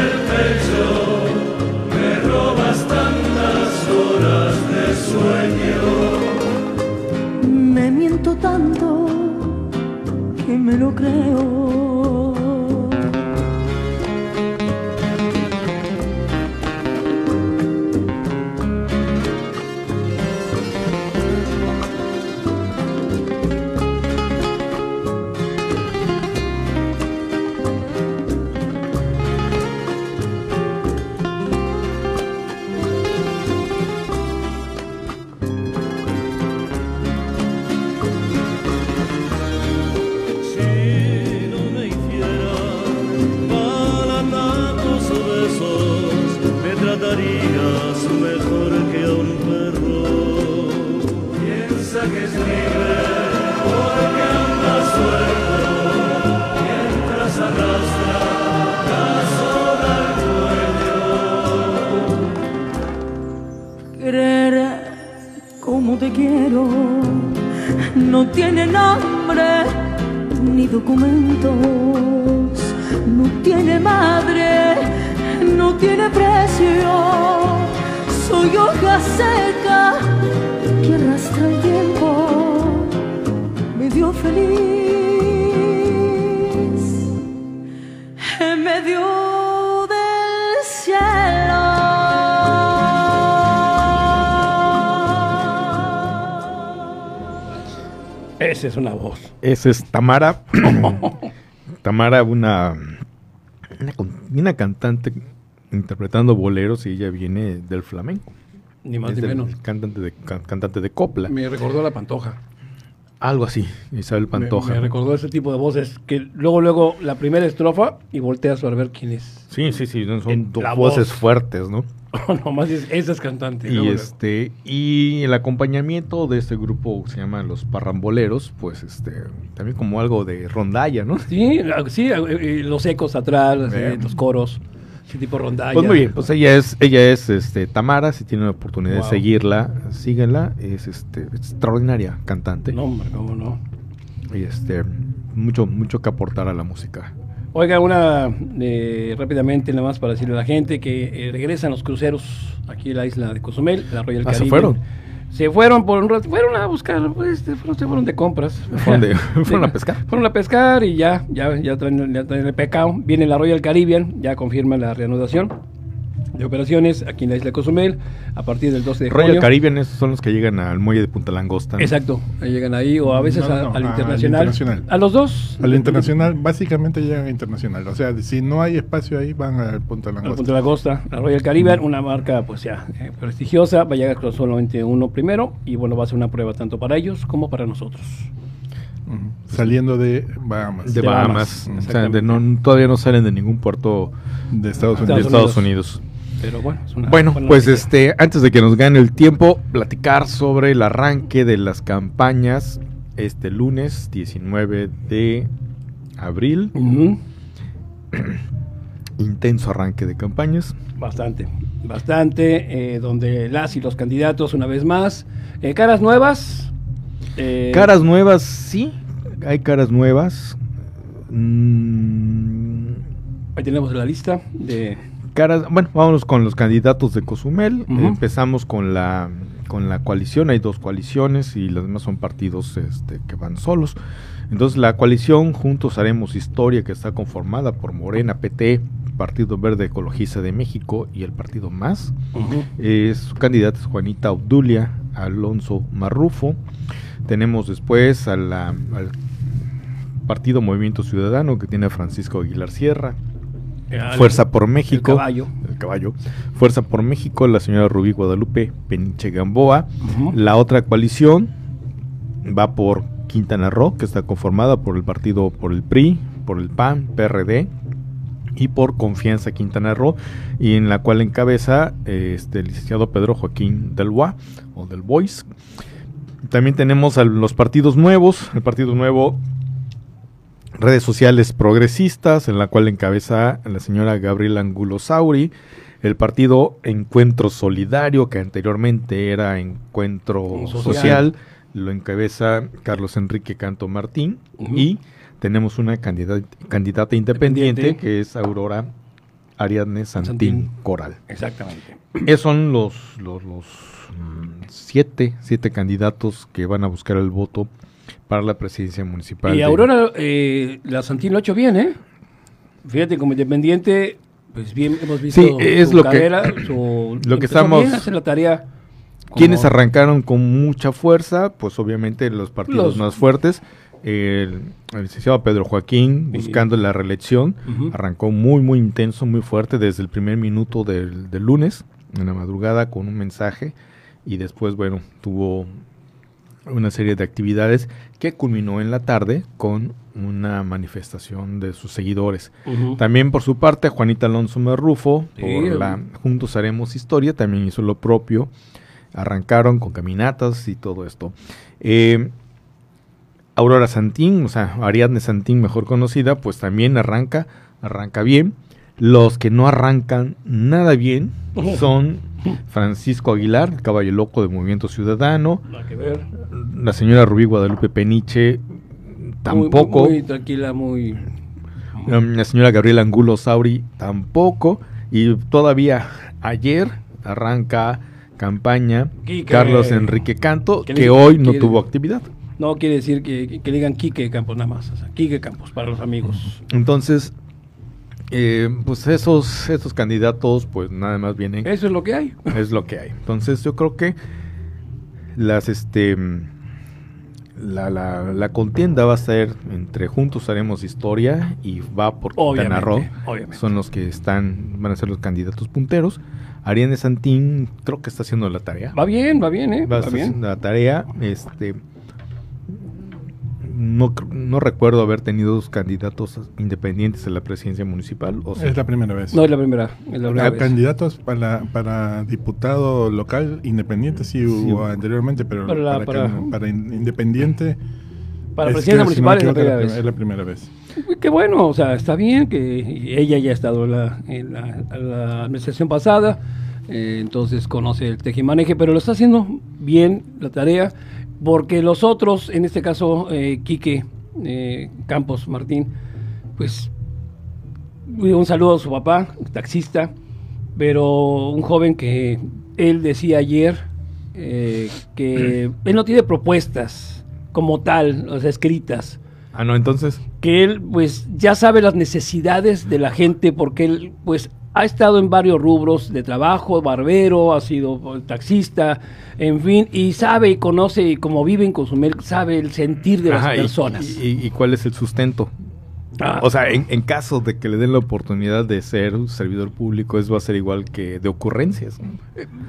Creer como te quiero no tiene nombre ni documentos, no tiene madre, no tiene precio. Soy hoja seca que arrastra el tiempo, medio feliz en medio Esa es una voz. Esa es Tamara. Tamara, una, una, con- una cantante interpretando boleros y ella viene del flamenco. Ni más Es ni menos. Cantante de, can- cantante de copla. Me recordó la pantoja. Algo así, Isabel Me, Pantoja. me recordó ese tipo de voces que luego, luego, la primera estrofa y volteas para ver quién es. Sí, sí, sí, son Eh, dos voces voz. fuertes, ¿no? Nomás es, esa es cantante. Y luego, este y el acompañamiento de este grupo que se llama Los Parramboleros, pues este también como algo de rondalla, ¿no? Sí, sí, ah, eh, los ecos atrás, eh, los coros, ese tipo rondalla. Pues muy bien, pues ella es ella es este Tamara, si tienen la oportunidad Wow. de seguirla, síguenla, es este extraordinaria cantante. No, hombre, cómo no. Y este mucho mucho que aportar a la música. Oiga, una eh, rápidamente nada más para decirle a la gente que eh, regresan los cruceros aquí en la isla de Cozumel, la Royal Ah, ¿se fueron? Se fueron por un rato, fueron a buscar, pues, se fueron, se fueron de compras. Fueron de- fueron a pescar. Fueron a pescar y ya, ya, ya traen, ya traen el pecado. Viene la Royal Caribbean, ya confirma la reanudación de operaciones aquí en la isla de Cozumel a partir del 12 de Royal junio. Caribbean esos son los que llegan al muelle de Punta Langosta. ¿no? Exacto, llegan ahí o a veces No, a- no, al, al internacional. internacional. A los dos. Al internacional, básicamente llegan a internacional. O sea, si no hay espacio ahí, van al punto de la Al punto de la Royal Caribbean, una marca pues ya eh, prestigiosa, va a llegar con solamente uno primero y bueno, va a ser una prueba tanto para ellos como para nosotros. Saliendo de Bahamas. de Bahamas. Bahamas, O sea, de no- todavía no salen de ningún puerto de Estados de Unidos. Estados Unidos. Pero bueno, es una Bueno, pues este, antes de que nos gane el tiempo, platicar sobre el arranque de las campañas este lunes 19 de abril. Intenso arranque de campañas. Bastante, bastante, eh, donde las y los candidatos una vez más, eh, caras nuevas. eh, Caras nuevas, sí, hay caras nuevas. Mm, Ahí tenemos la lista de... caras, bueno, vámonos con los candidatos de Cozumel. Empezamos con la con la coalición, hay dos coaliciones y los demás son partidos este, que van solos. Entonces la coalición Juntos Haremos Historia, que está conformada por Morena, PT, Partido Verde Ecologista de México y el Partido Más. Ujú. Eh, su candidata es Juanita Obdulia Alonso Marrufo. Tenemos después a la- al Partido Movimiento Ciudadano, que tiene a Francisco Aguilar Sierra. Fuerza por México. el caballo. El caballo. Fuerza por México, la señora Rubí Guadalupe Peniche Gamboa. La otra coalición va por Quintana Roo, que está conformada por el partido, por el PRI, por el PAN, PRD y por Confianza Quintana Roo, y en la cual encabeza este, el licenciado Pedro Joaquín del Bois, o del Bois. También tenemos a los partidos nuevos, el Partido Nuevo redes sociales progresistas, en la cual encabeza la señora Gabriela Angulo Sauri, el partido Encuentro Solidario, que anteriormente era Encuentro Social. Social, lo encabeza Carlos Enrique Canto Martín, y tenemos una candidata, candidata independiente, Independiente. que es Aurora Ariadne Santín, Santín. Coral. Exactamente. Esos son los, los, los, mm, siete, siete candidatos que van a buscar el voto para la presidencia municipal. Y de- Aurora, eh, la Santín lo ha hecho bien, ¿eh? Fíjate, como independiente, pues bien, hemos visto Sí, es su lo que- carrera, su- lo que estamos- bien, hace la tarea. Quienes arrancaron con mucha fuerza, pues obviamente los partidos Los- más fuertes. El, el licenciado Pedro Joaquín, Sí. buscando la reelección, arrancó muy, muy intenso, muy fuerte desde el primer minuto del, del lunes, en la madrugada, con un mensaje. Y después, bueno, tuvo una serie de actividades que culminó en la tarde con una manifestación de sus seguidores. También por su parte, Juanita Alonso Marrufo, Sí, por la Juntos Haremos Historia, también hizo lo propio. Arrancaron con caminatas y todo esto. Eh, Aurora Santín, o sea, Ariadne Santín, mejor conocida, pues también arranca, arranca bien. Los que no arrancan nada bien son Francisco Aguilar, el caballo loco de Movimiento Ciudadano, Nada que ver. la señora Rubí Guadalupe Peniche, tampoco. Muy, muy tranquila, muy... Um, La señora Gabriela Angulo Sauri tampoco. Y todavía ayer arranca campaña Quique. Carlos Enrique Canto, Que hoy no quiere- tuvo actividad. No quiere decir que, que- que digan Quique Campos nada más. o sea, Quique Campos para los amigos. Entonces, eh, pues esos, esos candidatos, pues nada más vienen. Eso es lo que hay. Es lo que hay. Entonces, yo creo que las este la, la, la contienda va a ser entre Juntos Haremos Historia y va por Quintana Roo. Obviamente. Son los que están, van a ser los candidatos punteros. Ariane Santín creo que está haciendo la tarea. Va bien, va bien, ¿eh? Va, Va bien. haciendo la tarea. Este no, no recuerdo haber tenido dos candidatos independientes en la presidencia municipal. ¿o sí? Es la primera vez. No, es la primera. Es la primera vez. Candidatos para, para diputado local independiente sí hubo anteriormente, pero Para la- para, para- independiente. Para es- presidencia creo, si no municipal es la primera vez. Es la primera vez. Qué bueno, o sea, está bien que ella ya ha estado en la, en la- en la administración pasada, eh, entonces conoce el tejimaneje, pero lo está haciendo bien la tarea, porque los otros, en este caso, eh, Quique eh, Campos Martín, pues un saludo a su papá, taxista, pero un joven que él decía ayer eh, que él no tiene propuestas como tal, o sea, escritas Ah, no, entonces. que él pues ya sabe las necesidades de la gente porque él pues ha estado en varios rubros de trabajo, barbero, ha sido taxista, en fin, y sabe y conoce y como vive en Cozumel, sabe el sentir de las Ajá, personas. Y, y cuál es el sustento? Ah. O sea, en, en caso de que le den la oportunidad de ser un servidor público, eso va a ser igual que de ocurrencias. ¿no?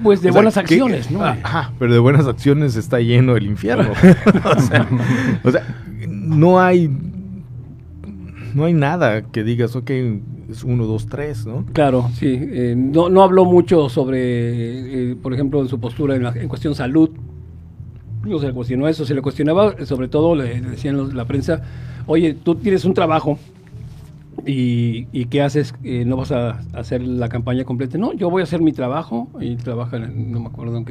Pues de O buenas ¿qué- acciones, ¿no? Ajá, pero de buenas acciones está lleno el infierno. o, sea, o sea, no hay no hay nada que digas, ok, es uno, dos, tres, ¿no? Claro, sí. eh, no, no habló mucho sobre, eh, por ejemplo, en su postura en, la- en cuestión salud. No se le cuestionó eso, se le cuestionaba, eh, sobre todo le, le decían los- la prensa, oye, tú tienes un trabajo y, y ¿qué haces? Eh, ¿No vas a hacer la campaña completa? No, yo voy a hacer mi trabajo y trabaja, no me acuerdo,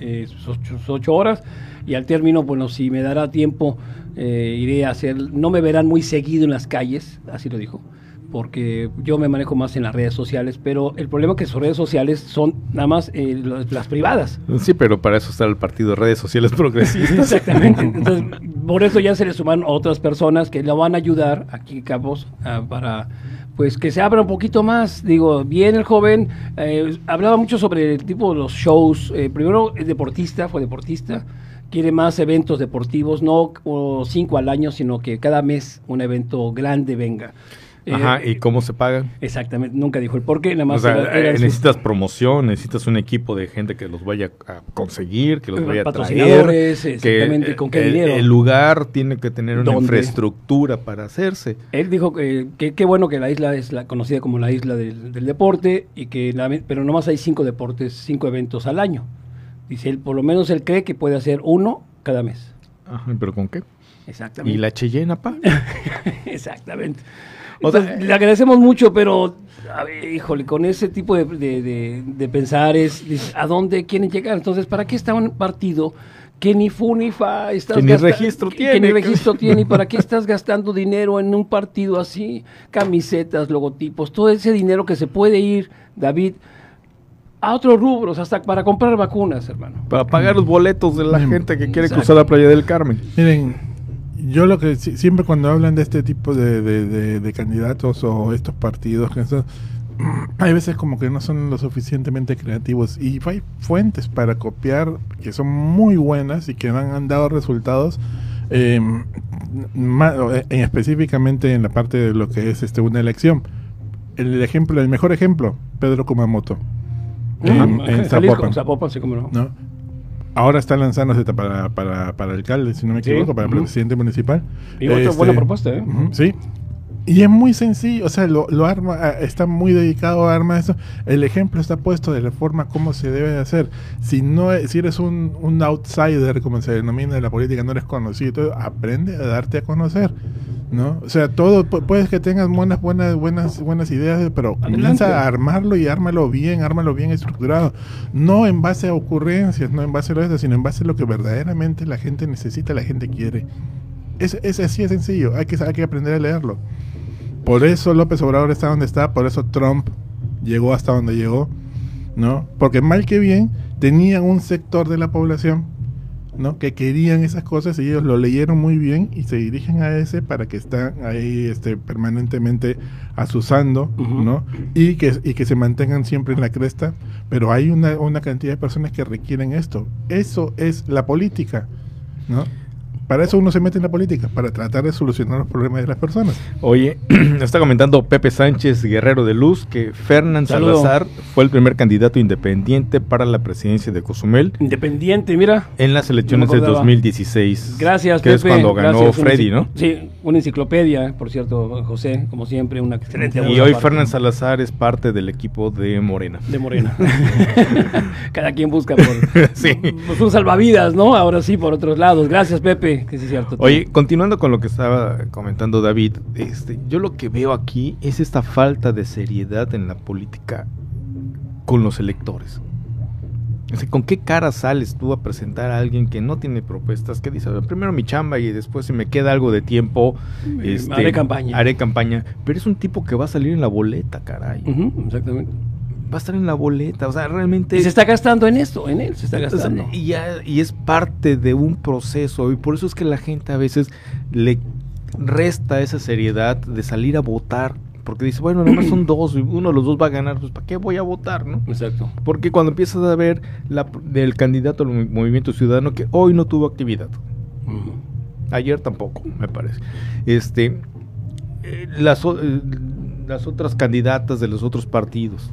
eh, sus ocho, sus ocho horas y al término, bueno, si me dará tiempo, eh, iré a hacer, no me verán muy seguido en las calles, así lo dijo porque yo me manejo más en las redes sociales, pero el problema es que sus redes sociales son nada más eh, las, privadas. Sí, pero para eso está el partido de redes sociales progresistas. Exactamente. Entonces, por eso ya se le suman otras personas que le van a ayudar aquí, Capos, para pues que se abra un poquito más. Digo, bien el joven, eh, hablaba mucho sobre el tipo de los shows. Eh, primero, es deportista, fue deportista. Quiere más eventos deportivos, no cinco al año, sino que cada mes un evento grande venga. Eh, Ajá, ¿y cómo se pagan? Exactamente, nunca dijo el por qué, nada O más sea, era- era eh, necesitas promoción, necesitas un equipo de gente que los vaya a conseguir, que los vaya a traer. Patrocinadores, exactamente, que, ¿con qué el, dinero? El lugar tiene que tener una ¿Dónde? infraestructura para hacerse. Él dijo que que qué bueno que la isla es la, conocida como la isla del, del deporte, y que la- pero nomás hay cinco deportes, cinco eventos al año. Dice él, por lo menos él cree que puede hacer uno cada mes. Ajá, ¿pero con qué? Exactamente. ¿Y la Cheyenne, pa? Exactamente. O sea, Entonces, le agradecemos mucho, pero, a ver, híjole, con ese tipo de, de, de- de pensar es, ¿a dónde quieren llegar? Entonces, ¿para qué está un partido que ni fu ni fa? Estás Que ni registro que- tiene, Que ni registro tiene. ¿Y para qué estás gastando dinero en un partido así? Camisetas, logotipos, todo ese dinero que se puede ir, David, a otros rubros, hasta para comprar vacunas, hermano. Para pagar los boletos de la gente que quiere exacto. cruzar la playa del Carmen. Miren, yo lo que si- siempre cuando hablan de este tipo de, de- de- de candidatos o estos partidos, que son- hay veces como que no son lo suficientemente creativos y hay fuentes para copiar que son muy buenas y que han, han dado resultados. eh, ma- en específicamente en la parte de lo que es este una elección. El ejemplo, el mejor ejemplo, Pedro Kumamoto. En, en Zapopan. Zapopan, sí, cómo no. ¿no? Ahora está lanzándose para, para, para alcalde, si no me Sí, equivoco, para ujú. presidente municipal. Y otra buena propuesta, ¿eh? sí. Y es muy sencillo, o sea, lo, lo arma, ah, está muy dedicado a armar eso. El ejemplo está puesto de la forma como se debe de hacer. Si no e- si eres un, un outsider, como se denomina en la política, no eres conocido, todo, aprende a darte a conocer. ¿No? O sea, todo pu- puedes que tengas buenas, buenas, buenas, buenas ideas, pero comienza a armarlo y ármalo bien, ármalo bien estructurado. No en base a ocurrencias, no en base a lo eso, sino en base a lo que verdaderamente la gente necesita, la gente quiere. Es, es así de sencillo, hay que, hay que aprender a leerlo. Por eso López Obrador está donde está, por eso Trump llegó hasta donde llegó, ¿no? Porque mal que bien tenían un sector de la población, ¿no? Que querían esas cosas y ellos lo leyeron muy bien y se dirigen a ese para que están ahí este, permanentemente asusando, ¿no? Y que, y que se mantengan siempre en la cresta, pero hay una, una cantidad de personas que requieren esto. Eso es la política, ¿no? Para eso uno se mete en la política, para tratar de solucionar los problemas de las personas. Oye, está comentando Pepe Sánchez Guerrero de Luz que Fernán. Salazar fue el primer candidato independiente para la presidencia de Cozumel Independiente, mira. en las elecciones No de acordaba. 2016. Gracias, que es cuando ganó Gracias, Freddy, ¿no? Sí, una enciclopedia, por cierto, José, como siempre, una excelente Y hoy. Fernán Salazar es parte del equipo de Morena. De Morena. Cada quien busca por, Sí. pues, un salvavidas, ¿no? Ahora sí, por otros lados. Gracias, Pepe, que sí es cierto. Oye, continuando con lo que estaba comentando David, este, yo lo que veo aquí es esta falta de seriedad en la política con los electores. O sea, ¿Con qué cara sales tú a presentar a alguien que no tiene propuestas? Que dice, primero mi chamba y después si me queda algo de tiempo, Eh, este, haré campaña. Haré campaña. Pero es un tipo que va a salir en la boleta, caray. Exactamente. Va a estar en la boleta, o sea, realmente... Y se está gastando en esto, en él se está gastando. Y, ya- y es parte de un proceso y por eso es que la gente a veces le resta esa seriedad de salir a votar porque dice, bueno, nomás son dos, y uno de los dos va a ganar, pues ¿para qué voy a votar, no? Exacto. Porque cuando empiezas a ver la, del candidato al Mo- Movimiento Ciudadano que hoy no tuvo actividad, ayer tampoco, me parece, este, eh, las, eh, las otras candidatas de los otros partidos,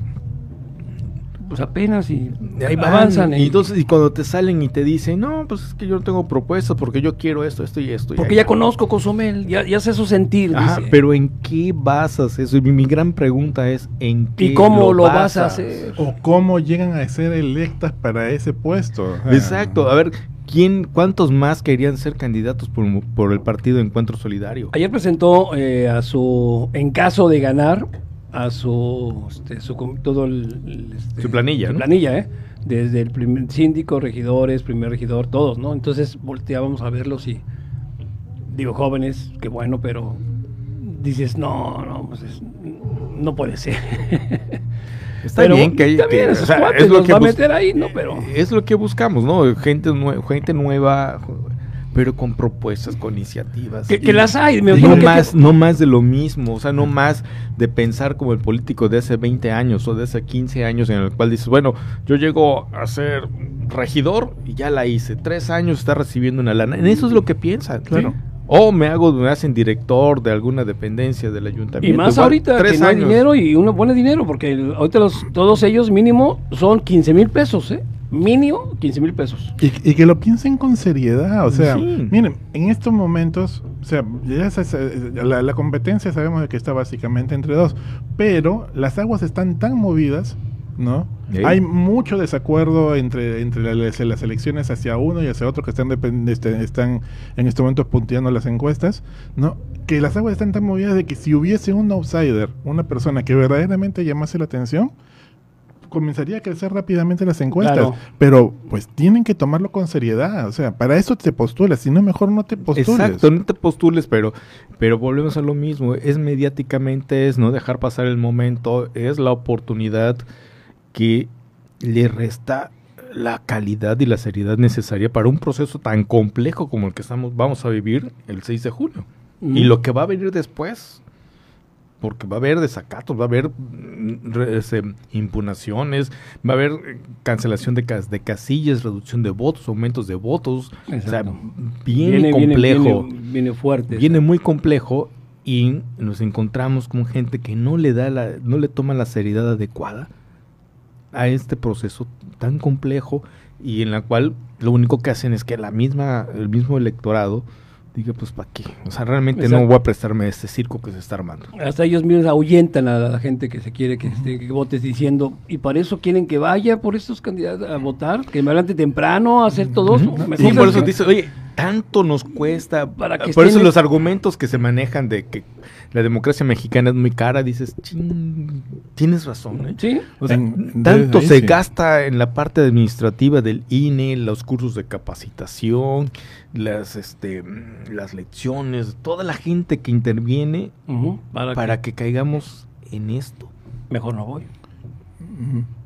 Pues apenas y ahí van, avanzan. y entonces y cuando te salen y te dicen no pues es que yo no tengo propuestas porque yo quiero esto esto y esto y porque ya conozco Cozumel, ya, ya sé su sentir. Ajá, dice. pero en qué basas eso y mi, mi gran pregunta es en qué ¿Y cómo lo vas a hacer? O cómo llegan a ser electas para ese puesto. Exacto a ver quién cuántos más querían ser candidatos por, por el partido Encuentro Solidario Ayer presentó eh, a su, en caso de ganar, a su, este, su todo el, este, Su planilla, su ¿no? planilla, ¿eh? Desde el primer síndico, regidores, primer regidor, todos, ¿no? Entonces volteábamos a verlos y digo jóvenes, qué bueno, pero dices no, no, pues es- no puede ser. Está Pero bien que hay también que- o sea, es lo los que va a meter ahí, ¿no? Pero es lo que buscamos no gente nue- gente nueva pero con propuestas, con iniciativas. Que- las hay, me no que- más, no más de lo mismo, o sea, no más de pensar como el político de hace 20 años o de hace 15 años en el cual dices, bueno, yo llego a ser regidor y ya la hice, tres años está recibiendo una lana. En eso es lo que piensan, Claro. O me hago, me hacen director de alguna dependencia del ayuntamiento. Y más Igual, ahorita tres que no hay años. dinero y uno pone dinero, porque el- ahorita los, todos ellos mínimo son 15 mil pesos, ¿eh? Mínimo 15 mil pesos. Y, y que lo piensen con seriedad, o sea, Sí. miren, en estos momentos, o sea, ya se- se- la, la competencia sabemos de que está básicamente entre dos, pero las aguas están tan movidas, ¿no? Sí. Hay mucho desacuerdo entre, entre la- las, las elecciones hacia uno y hacia otro que están, este, están en estos momentos punteando las encuestas, ¿no? Que las aguas están tan movidas de que si hubiese un outsider, una persona que verdaderamente llamase la atención, comenzaría a crecer rápidamente las encuestas. Claro. Pero pues tienen que tomarlo con seriedad. O sea, para eso te postulas. Si no, mejor no te postules. Exacto, no te postules, pero, pero volvemos a lo mismo. Es mediáticamente, es no dejar pasar el momento, es la oportunidad que le resta la calidad y la seriedad necesaria para un proceso tan complejo como el que estamos, vamos a vivir el 6 de junio. Y Ujú. lo que va a venir después, porque va a haber desacatos, va a haber mm, este, impugnaciones, va a haber eh, cancelación de, cas- de casillas, reducción de votos, aumentos de votos. O sea, Exacto. bien Viene- complejo. viene- viene fuerte, Viene muy complejo y nos encontramos con gente que no le da la, no le toma la seriedad adecuada a este proceso tan complejo y en la cual lo único que hacen es que la misma, el mismo electorado diga pues para qué. O sea, realmente no voy a prestarme a este circo que se está armando. Hasta ellos mismos ahuyentan a la gente que se quiere que, que votes diciendo, y para eso quieren que vaya por estos candidatos a votar, que me adelante temprano a hacer todo eso. Sí, por eso dice, oye, tanto nos cuesta. Para que por eso los argumentos que se manejan de que la democracia mexicana es muy cara, dices, "Chin, tienes razón. ¿eh?". Sí. O sea, En- tanto se sí. gasta en la parte administrativa del INE, los cursos de capacitación, las, este, las lecciones, toda la gente que interviene para que caigamos en esto. Mejor no voy.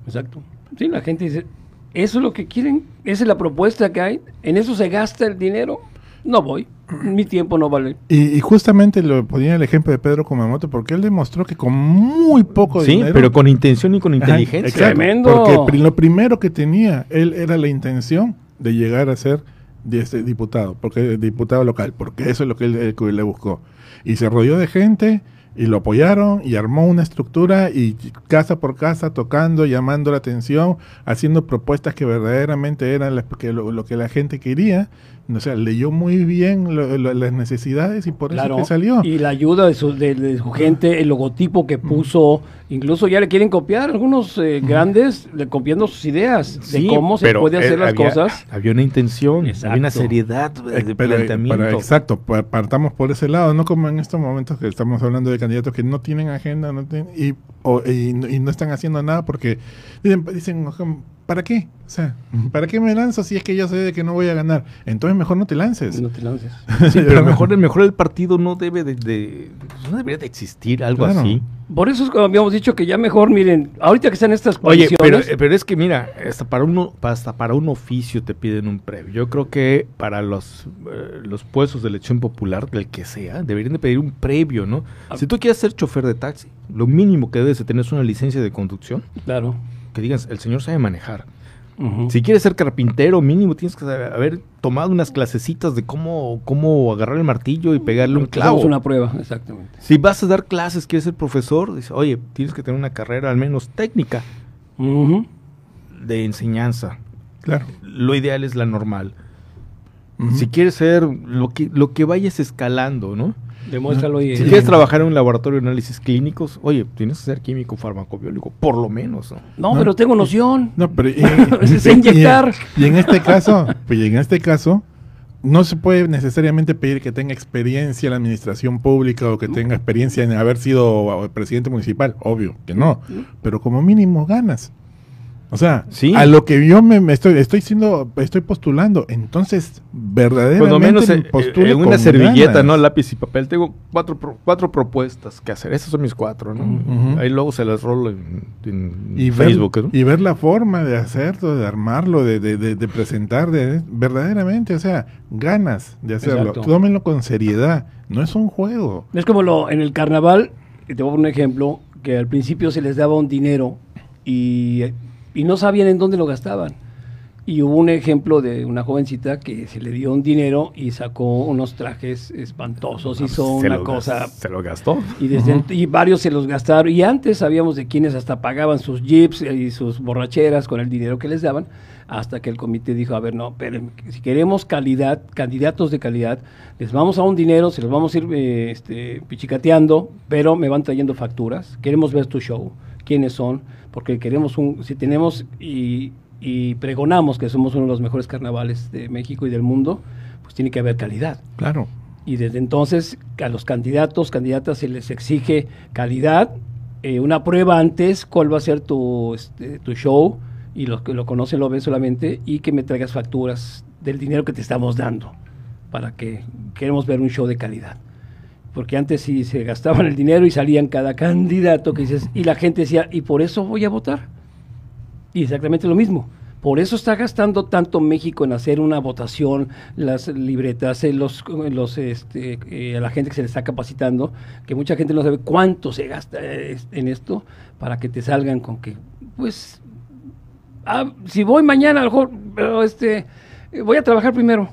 Exacto. Sí, la gente dice, eso es lo que quieren, esa es la propuesta que hay, en eso se gasta el dinero, no voy, mi tiempo no vale. Y, y justamente lo ponía el ejemplo de Pedro Kumamoto porque él demostró que con muy poco Sí, dinero. pero con intención y con Ajá, inteligencia. exacto, Porque pri- lo primero que tenía él era la intención de llegar a ser de este diputado, porque diputado local, porque eso es lo que él, él- que le buscó. Y se rodeó de gente y lo apoyaron y armó una estructura y casa por casa tocando, llamando la atención, haciendo propuestas que verdaderamente eran las que lo, lo que la gente quería. O sea, leyó muy bien lo- lo- las necesidades y por eso Claro, que salió. y la ayuda de su, de, de su gente, el logotipo que puso, incluso ya le quieren copiar algunos eh, grandes, le copiando sus ideas de cómo se puede hacer eh, las había- cosas. Había una intención, había una seriedad de Eh, pero, planteamiento. exacto, pa- partamos por ese lado, no como en estos momentos que estamos hablando de candidatos que no tienen agenda no tienen, y, o- y no- y no están haciendo nada porque dicen, dicen, "Ojo, ¿para qué? O sea, ¿para qué me lanzo si es que yo sé de que no voy a ganar? Entonces mejor no te lances. No te lances. Sí, pero mejor, el mejor el partido no debe de, de- no debería de existir algo Claro. así. Por eso es que habíamos dicho que ya mejor, miren, ahorita que están estas Oye, pero, coaliciones, pero es que mira, hasta para uno, hasta para un oficio te piden un previo. Yo creo que para los, eh, los puestos de elección popular, del que sea, deberían de pedir un previo, ¿no? Ah. Si tú quieres ser chofer de taxi, lo mínimo que debes de tener es una licencia de conducción. claro. Que digas, el señor sabe manejar. Si quieres ser carpintero, mínimo tienes que saber- haber tomado unas clasecitas de cómo, cómo agarrar el martillo y pegarle un clavo. Una prueba, exactamente. Si vas a dar clases, quieres ser profesor, dice, oye, tienes que tener una carrera al menos técnica de enseñanza. Claro. Lo ideal es la normal. Si quieres ser lo que, lo que vayas escalando, ¿no? Demuéstralo y Si quieres trabajar en un laboratorio de análisis clínicos, oye, tienes que ser químico farmacobiólogo, por lo menos. ¿no? No, pero tengo noción. No, pero y, Es inyectar. y en este caso, pues, y en este caso, no se puede necesariamente pedir que tenga experiencia en la administración pública o que tenga experiencia en haber sido presidente municipal, obvio que no, pero como mínimo ganas. O sea, Sí. a lo que yo me, me estoy estoy siendo estoy postulando, entonces verdaderamente menos me eh, en una con servilleta, ganas. ¿no? Lápiz y papel. Tengo cuatro, cuatro propuestas que hacer. Esas son mis cuatro, ¿no? Ahí luego se las rolo en, en y ver, Facebook, ¿no? y ver la forma de hacerlo, de armarlo, de, de, de- de presentar, de verdaderamente, o sea, ganas de hacerlo. Exacto. Tómenlo con seriedad, no es un juego. Es como lo en el carnaval, y te voy a poner un ejemplo, que al principio se les daba un dinero y, y no sabían en dónde lo gastaban. Y hubo un ejemplo de una jovencita que se le dio un dinero y sacó unos trajes espantosos, hizo Se una lo cosa... Se lo gastó. Y, desde varios se los gastaron. Y antes sabíamos de quienes hasta pagaban sus jeeps y sus borracheras con el dinero que les daban, hasta que el comité dijo, a ver, no, pero si queremos calidad, candidatos de calidad, les vamos a un dinero, se los vamos a ir eh, este, pichicateando, pero me van trayendo facturas, queremos ver tu show, quiénes son, porque queremos un, si tenemos y, y pregonamos que somos uno de los mejores carnavales de México y del mundo, pues tiene que haber calidad. Claro. Y desde entonces a los candidatos, candidatas se les exige calidad, eh, una prueba antes, cuál va a ser tu, este, tu show, y los que lo conocen lo ven solamente, y que me traigas facturas del dinero que te estamos dando, para que queremos ver un show de calidad. Porque antes sí se gastaban el dinero y salían cada candidato que dices, y la gente decía, y por eso voy a votar. Y exactamente lo mismo. Por eso está gastando tanto México en hacer una votación, las libretas, eh, los, los, este, eh, a la gente que se le está capacitando, que mucha gente no sabe cuánto se gasta eh, en esto para que te salgan con que, pues, ah, si voy mañana, a lo mejor, este, voy a trabajar primero,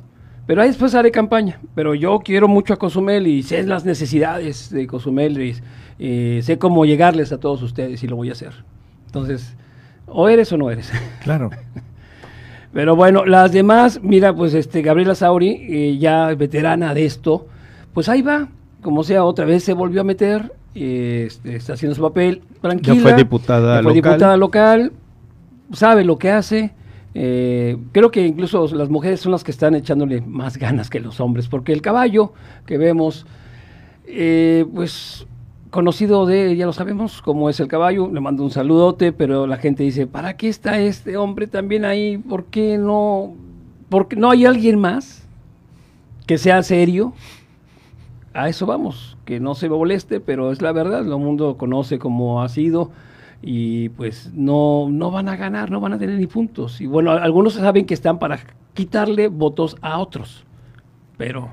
pero ahí después haré campaña. Pero yo quiero mucho a Cozumel y sé las necesidades de Cozumel y eh, sé cómo llegarles a todos ustedes y lo voy a hacer. Entonces, o eres o no eres. Claro. Pero bueno, las demás, mira, pues este Gabriela Sauri, eh, ya veterana de esto, pues ahí va, como sea, otra vez se volvió a meter, eh, este, está haciendo su papel, tranquila. fue diputada ya fue local. diputada local, sabe lo que hace. Eh, creo que incluso las mujeres son las que están echándole más ganas que los hombres, porque el caballo que vemos, eh, pues conocido de, ya lo sabemos, cómo es el caballo, le mando un saludote, pero la gente dice, ¿para qué está este hombre también ahí? ¿Por qué no? porque no hay alguien más que sea serio? A eso vamos, que no se moleste, pero es la verdad, el mundo conoce cómo ha sido y pues no, no van a ganar, no van a tener ni puntos. Y bueno, algunos saben que están para quitarle votos a otros, pero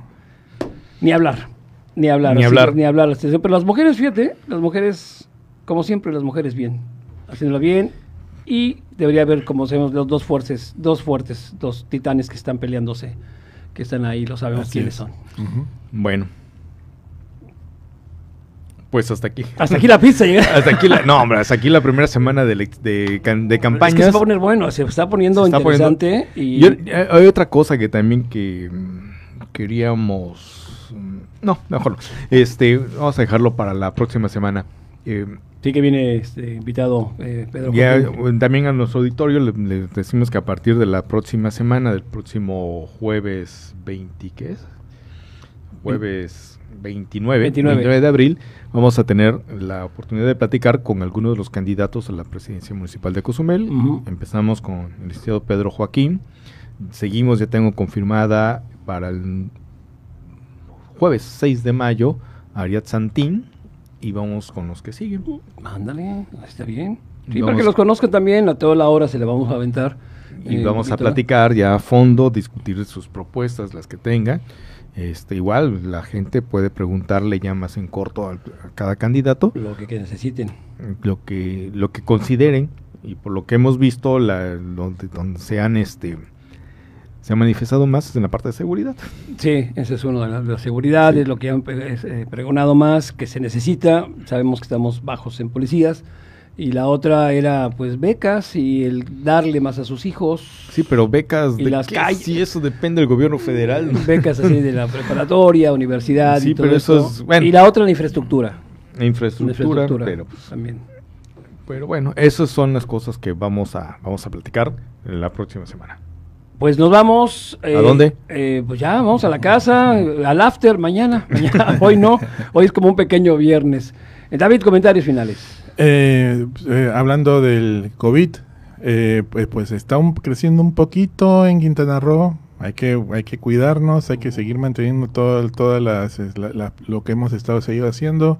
ni hablar. Ni hablar, Ni así, hablar. ni hablar. Pero las mujeres, fíjate, las mujeres, como siempre, las mujeres bien, haciéndolo bien. Y debería haber, como sabemos, los dos fuertes, dos fuertes, dos titanes que están peleándose. que están ahí, lo sabemos Así quiénes es. son. Bueno. Pues hasta aquí. Hasta aquí la pizza llega. hasta aquí la, no, hombre, hasta aquí la primera semana de, de, de Es campañas. que se va a poner bueno, se está poniendo Se está poniendo- interesante. y Yo- eh, hay otra cosa que también que mm, queríamos. mm, No, mejor no. Este, vamos a dejarlo para la próxima semana. Eh, sí que viene este invitado eh, Pedro. ya, eh, también a nuestro auditorio le, le decimos que a partir de la próxima semana, del próximo jueves 20, ¿qué es? Jueves 29, 29. 29 de abril, vamos a tener la oportunidad de platicar con algunos de los candidatos a la presidencia municipal de Cozumel. Empezamos con el licenciado Pedro Joaquín. Seguimos, ya tengo confirmada para el jueves 6 de mayo Ariad Santín. Y vamos con los que siguen. Ándale, está bien. Sí, Vamos- para que los conozcan también, a toda la hora se le vamos a aventar. Y eh, vamos a platicar ya a fondo, discutir sus propuestas, las que tenga. Este, igual la gente puede preguntarle ya más en corto al- a, cada candidato Lo que, que necesiten. lo que lo que consideren y por lo que hemos visto la, donde, donde se han este se ha manifestado más es en la parte de seguridad. Sí, ese es uno de las, de las seguridades, lo que han eh, pregonado más, que se necesita. Sabemos que estamos bajos en policías. Y la otra era, pues, becas y el darle más a sus hijos. Sí, pero becas Y de las calles. Sí, eso depende del gobierno federal. Becas así de la preparatoria, universidad Sí, y todo pero eso es- bueno. Y la otra la infraestructura. Infraestructura, Infraestructura, pero pues, también. pero bueno, esas son las cosas que vamos a vamos a platicar en la próxima semana. Pues nos vamos. ¿A dónde? eh, pues ya, vamos a la casa, eh, al after mañana. mañana hoy no, hoy es como un pequeño viernes. Eh, David, comentarios finales. Eh, eh, hablando del COVID, eh, pues, pues está un- creciendo un poquito en Quintana Roo. Hay que, hay que cuidarnos, hay que seguir manteniendo todo, todas las, la- la- lo que hemos estado seguido haciendo.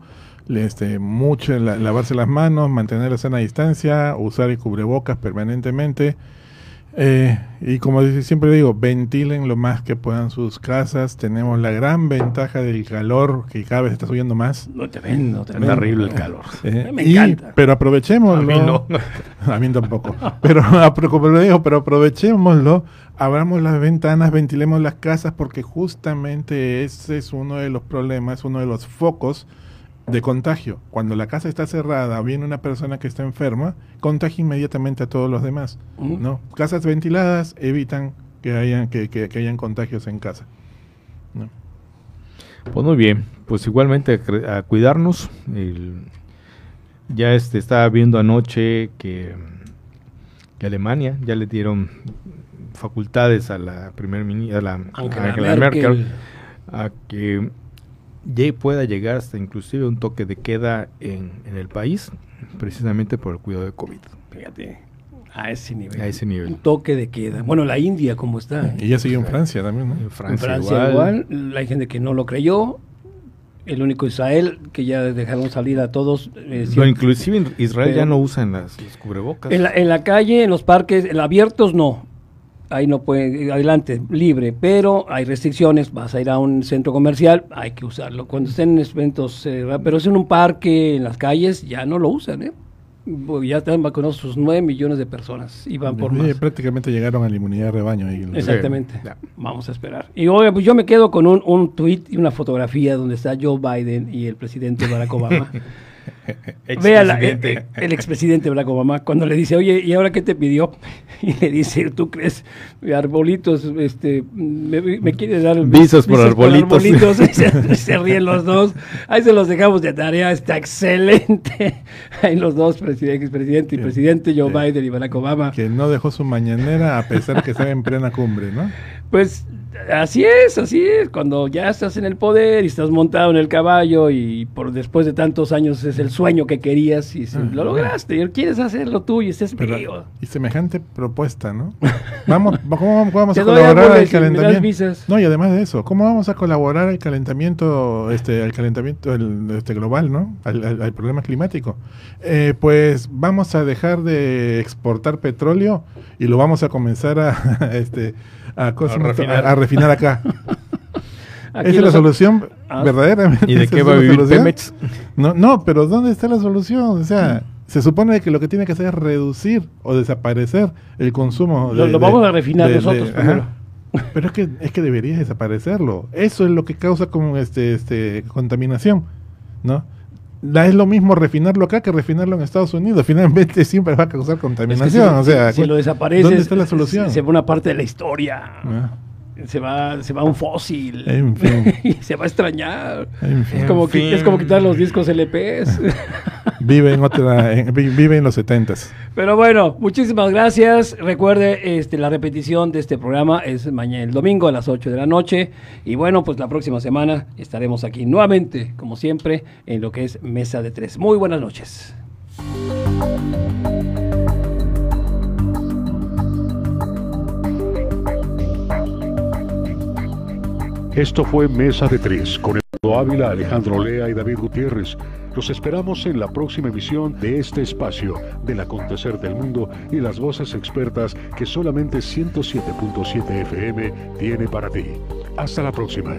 Este, mucho la- lavarse las manos, mantener la sana distancia, usar el cubrebocas permanentemente. Eh, y como dice- siempre digo, ventilen lo más que puedan sus casas. Tenemos la gran ventaja del calor que cada vez está subiendo más. No te ven, no te terrible el calor. Eh, Me y- encanta. Pero aprovechémoslo. A mí no. A mí tampoco. Pero, apro- como lo digo, pero aprovechémoslo, abramos las ventanas, ventilemos las casas, porque justamente ese es uno de los problemas, uno de los focos de contagio. Cuando la casa está cerrada, viene una persona que está enferma, contagia inmediatamente a todos los demás. Ujú. ¿no? Casas ventiladas evitan que hayan, que, que- que hayan contagios en casa. ¿no? Pues muy bien, pues igualmente a, cre- a cuidarnos. el- ya este estaba viendo anoche que, que Alemania ya le dieron facultades a la primer a la Angela a Angela Merkel. Merkel, a que pueda llegar hasta inclusive un toque de queda en, en el país, precisamente por el cuidado de COVID. Fíjate, a ese nivel. A ese nivel. Un toque de queda. Bueno, la India, como está. Y ya sigue en Francia también, ¿no? En En Francia, Francia igual. igual. Hay gente que no lo creyó. El único Israel, que ya dejaron salir a todos. eh, No, inclusive en Israel Pero- ya no usan las, los cubrebocas. En la, en la calle, en los parques, en abiertos no. Ahí no pueden, adelante, libre, pero hay restricciones. Vas a ir a un centro comercial, hay que usarlo. Cuando estén en eventos, eh, pero si en un parque, en las calles, ya no lo usan, ¿eh? Porque Ya están vacunados sus 9 millones de personas y van por más. prácticamente llegaron a la inmunidad de rebaño. ahí. Exactamente. Vamos a esperar. Y oiga, pues yo me quedo con un, un tweet y una fotografía donde está Joe Biden y el presidente Barack Obama. Vea la- eh, Expresidente. eh, el expresidente Barack Obama cuando le dice, oye, ¿y ahora qué te pidió? Y le dice, ¿tú crees arbolitos? Este, me, me quieres dar Visas por arbolitos. Se, se ríen los dos. Ahí se los dejamos de tarea, está excelente. Ahí los dos, presidente, expresidente y presidente, Joe Biden y Barack Obama. Que no dejó su mañanera a pesar que estaba en plena cumbre, ¿no? Pues así es, así es. Cuando ya estás en el poder y estás montado en el caballo y por después de tantos años es el sueño que querías y se- lo lograste. Y quieres hacerlo tú y es mío. Pero, y semejante propuesta, ¿no? Vamos, ¿cómo vamos- a colaborar al calentamiento? No, y además de eso, ¿cómo vamos a colaborar al calentamiento, este, al calentamiento el- este, global, ¿no? Al, al- al problema climático. Eh, pues vamos a dejar de exportar petróleo y lo vamos a comenzar a, este, a, refinar. a- a refinar acá. Aquí Esa es la solución, Ah. verdaderamente. ¿Y de qué va a vivir. Pemex? No, no, pero ¿dónde está la solución? O sea, se supone que lo que tiene que hacer es reducir o desaparecer el consumo. Lo- lo vamos a refinar nosotros primero. Pero es que, es que debería desaparecerlo. Eso es lo que causa como este, este, contaminación, ¿no? Es lo mismo refinarlo acá que refinarlo en Estados Unidos. Finalmente siempre va a causar Es que contaminación. si, o sea, si lo desapareces, ¿dónde está la solución? Se va una parte de la historia. Ah. Se va, se va un fósil. En fin. y se va a extrañar. En fin. Es, como En qui- fin. es como quitar los discos LPs. Vive en otra, en- vi- vive en los setentas. Pero bueno, muchísimas gracias. Recuerde, este, la repetición de este programa es mañana, el domingo a las 8 de la noche. Y bueno, pues la próxima semana estaremos aquí nuevamente, como siempre, en lo que es Mesa de Tres. Muy buenas noches. Esto fue Mesa de Tres con Eduardo Ávila, Alejandro Lea y David Gutiérrez. Los esperamos en la próxima emisión de este espacio del acontecer del mundo y las voces expertas que solamente 107.7 FM tiene para ti. Hasta la próxima.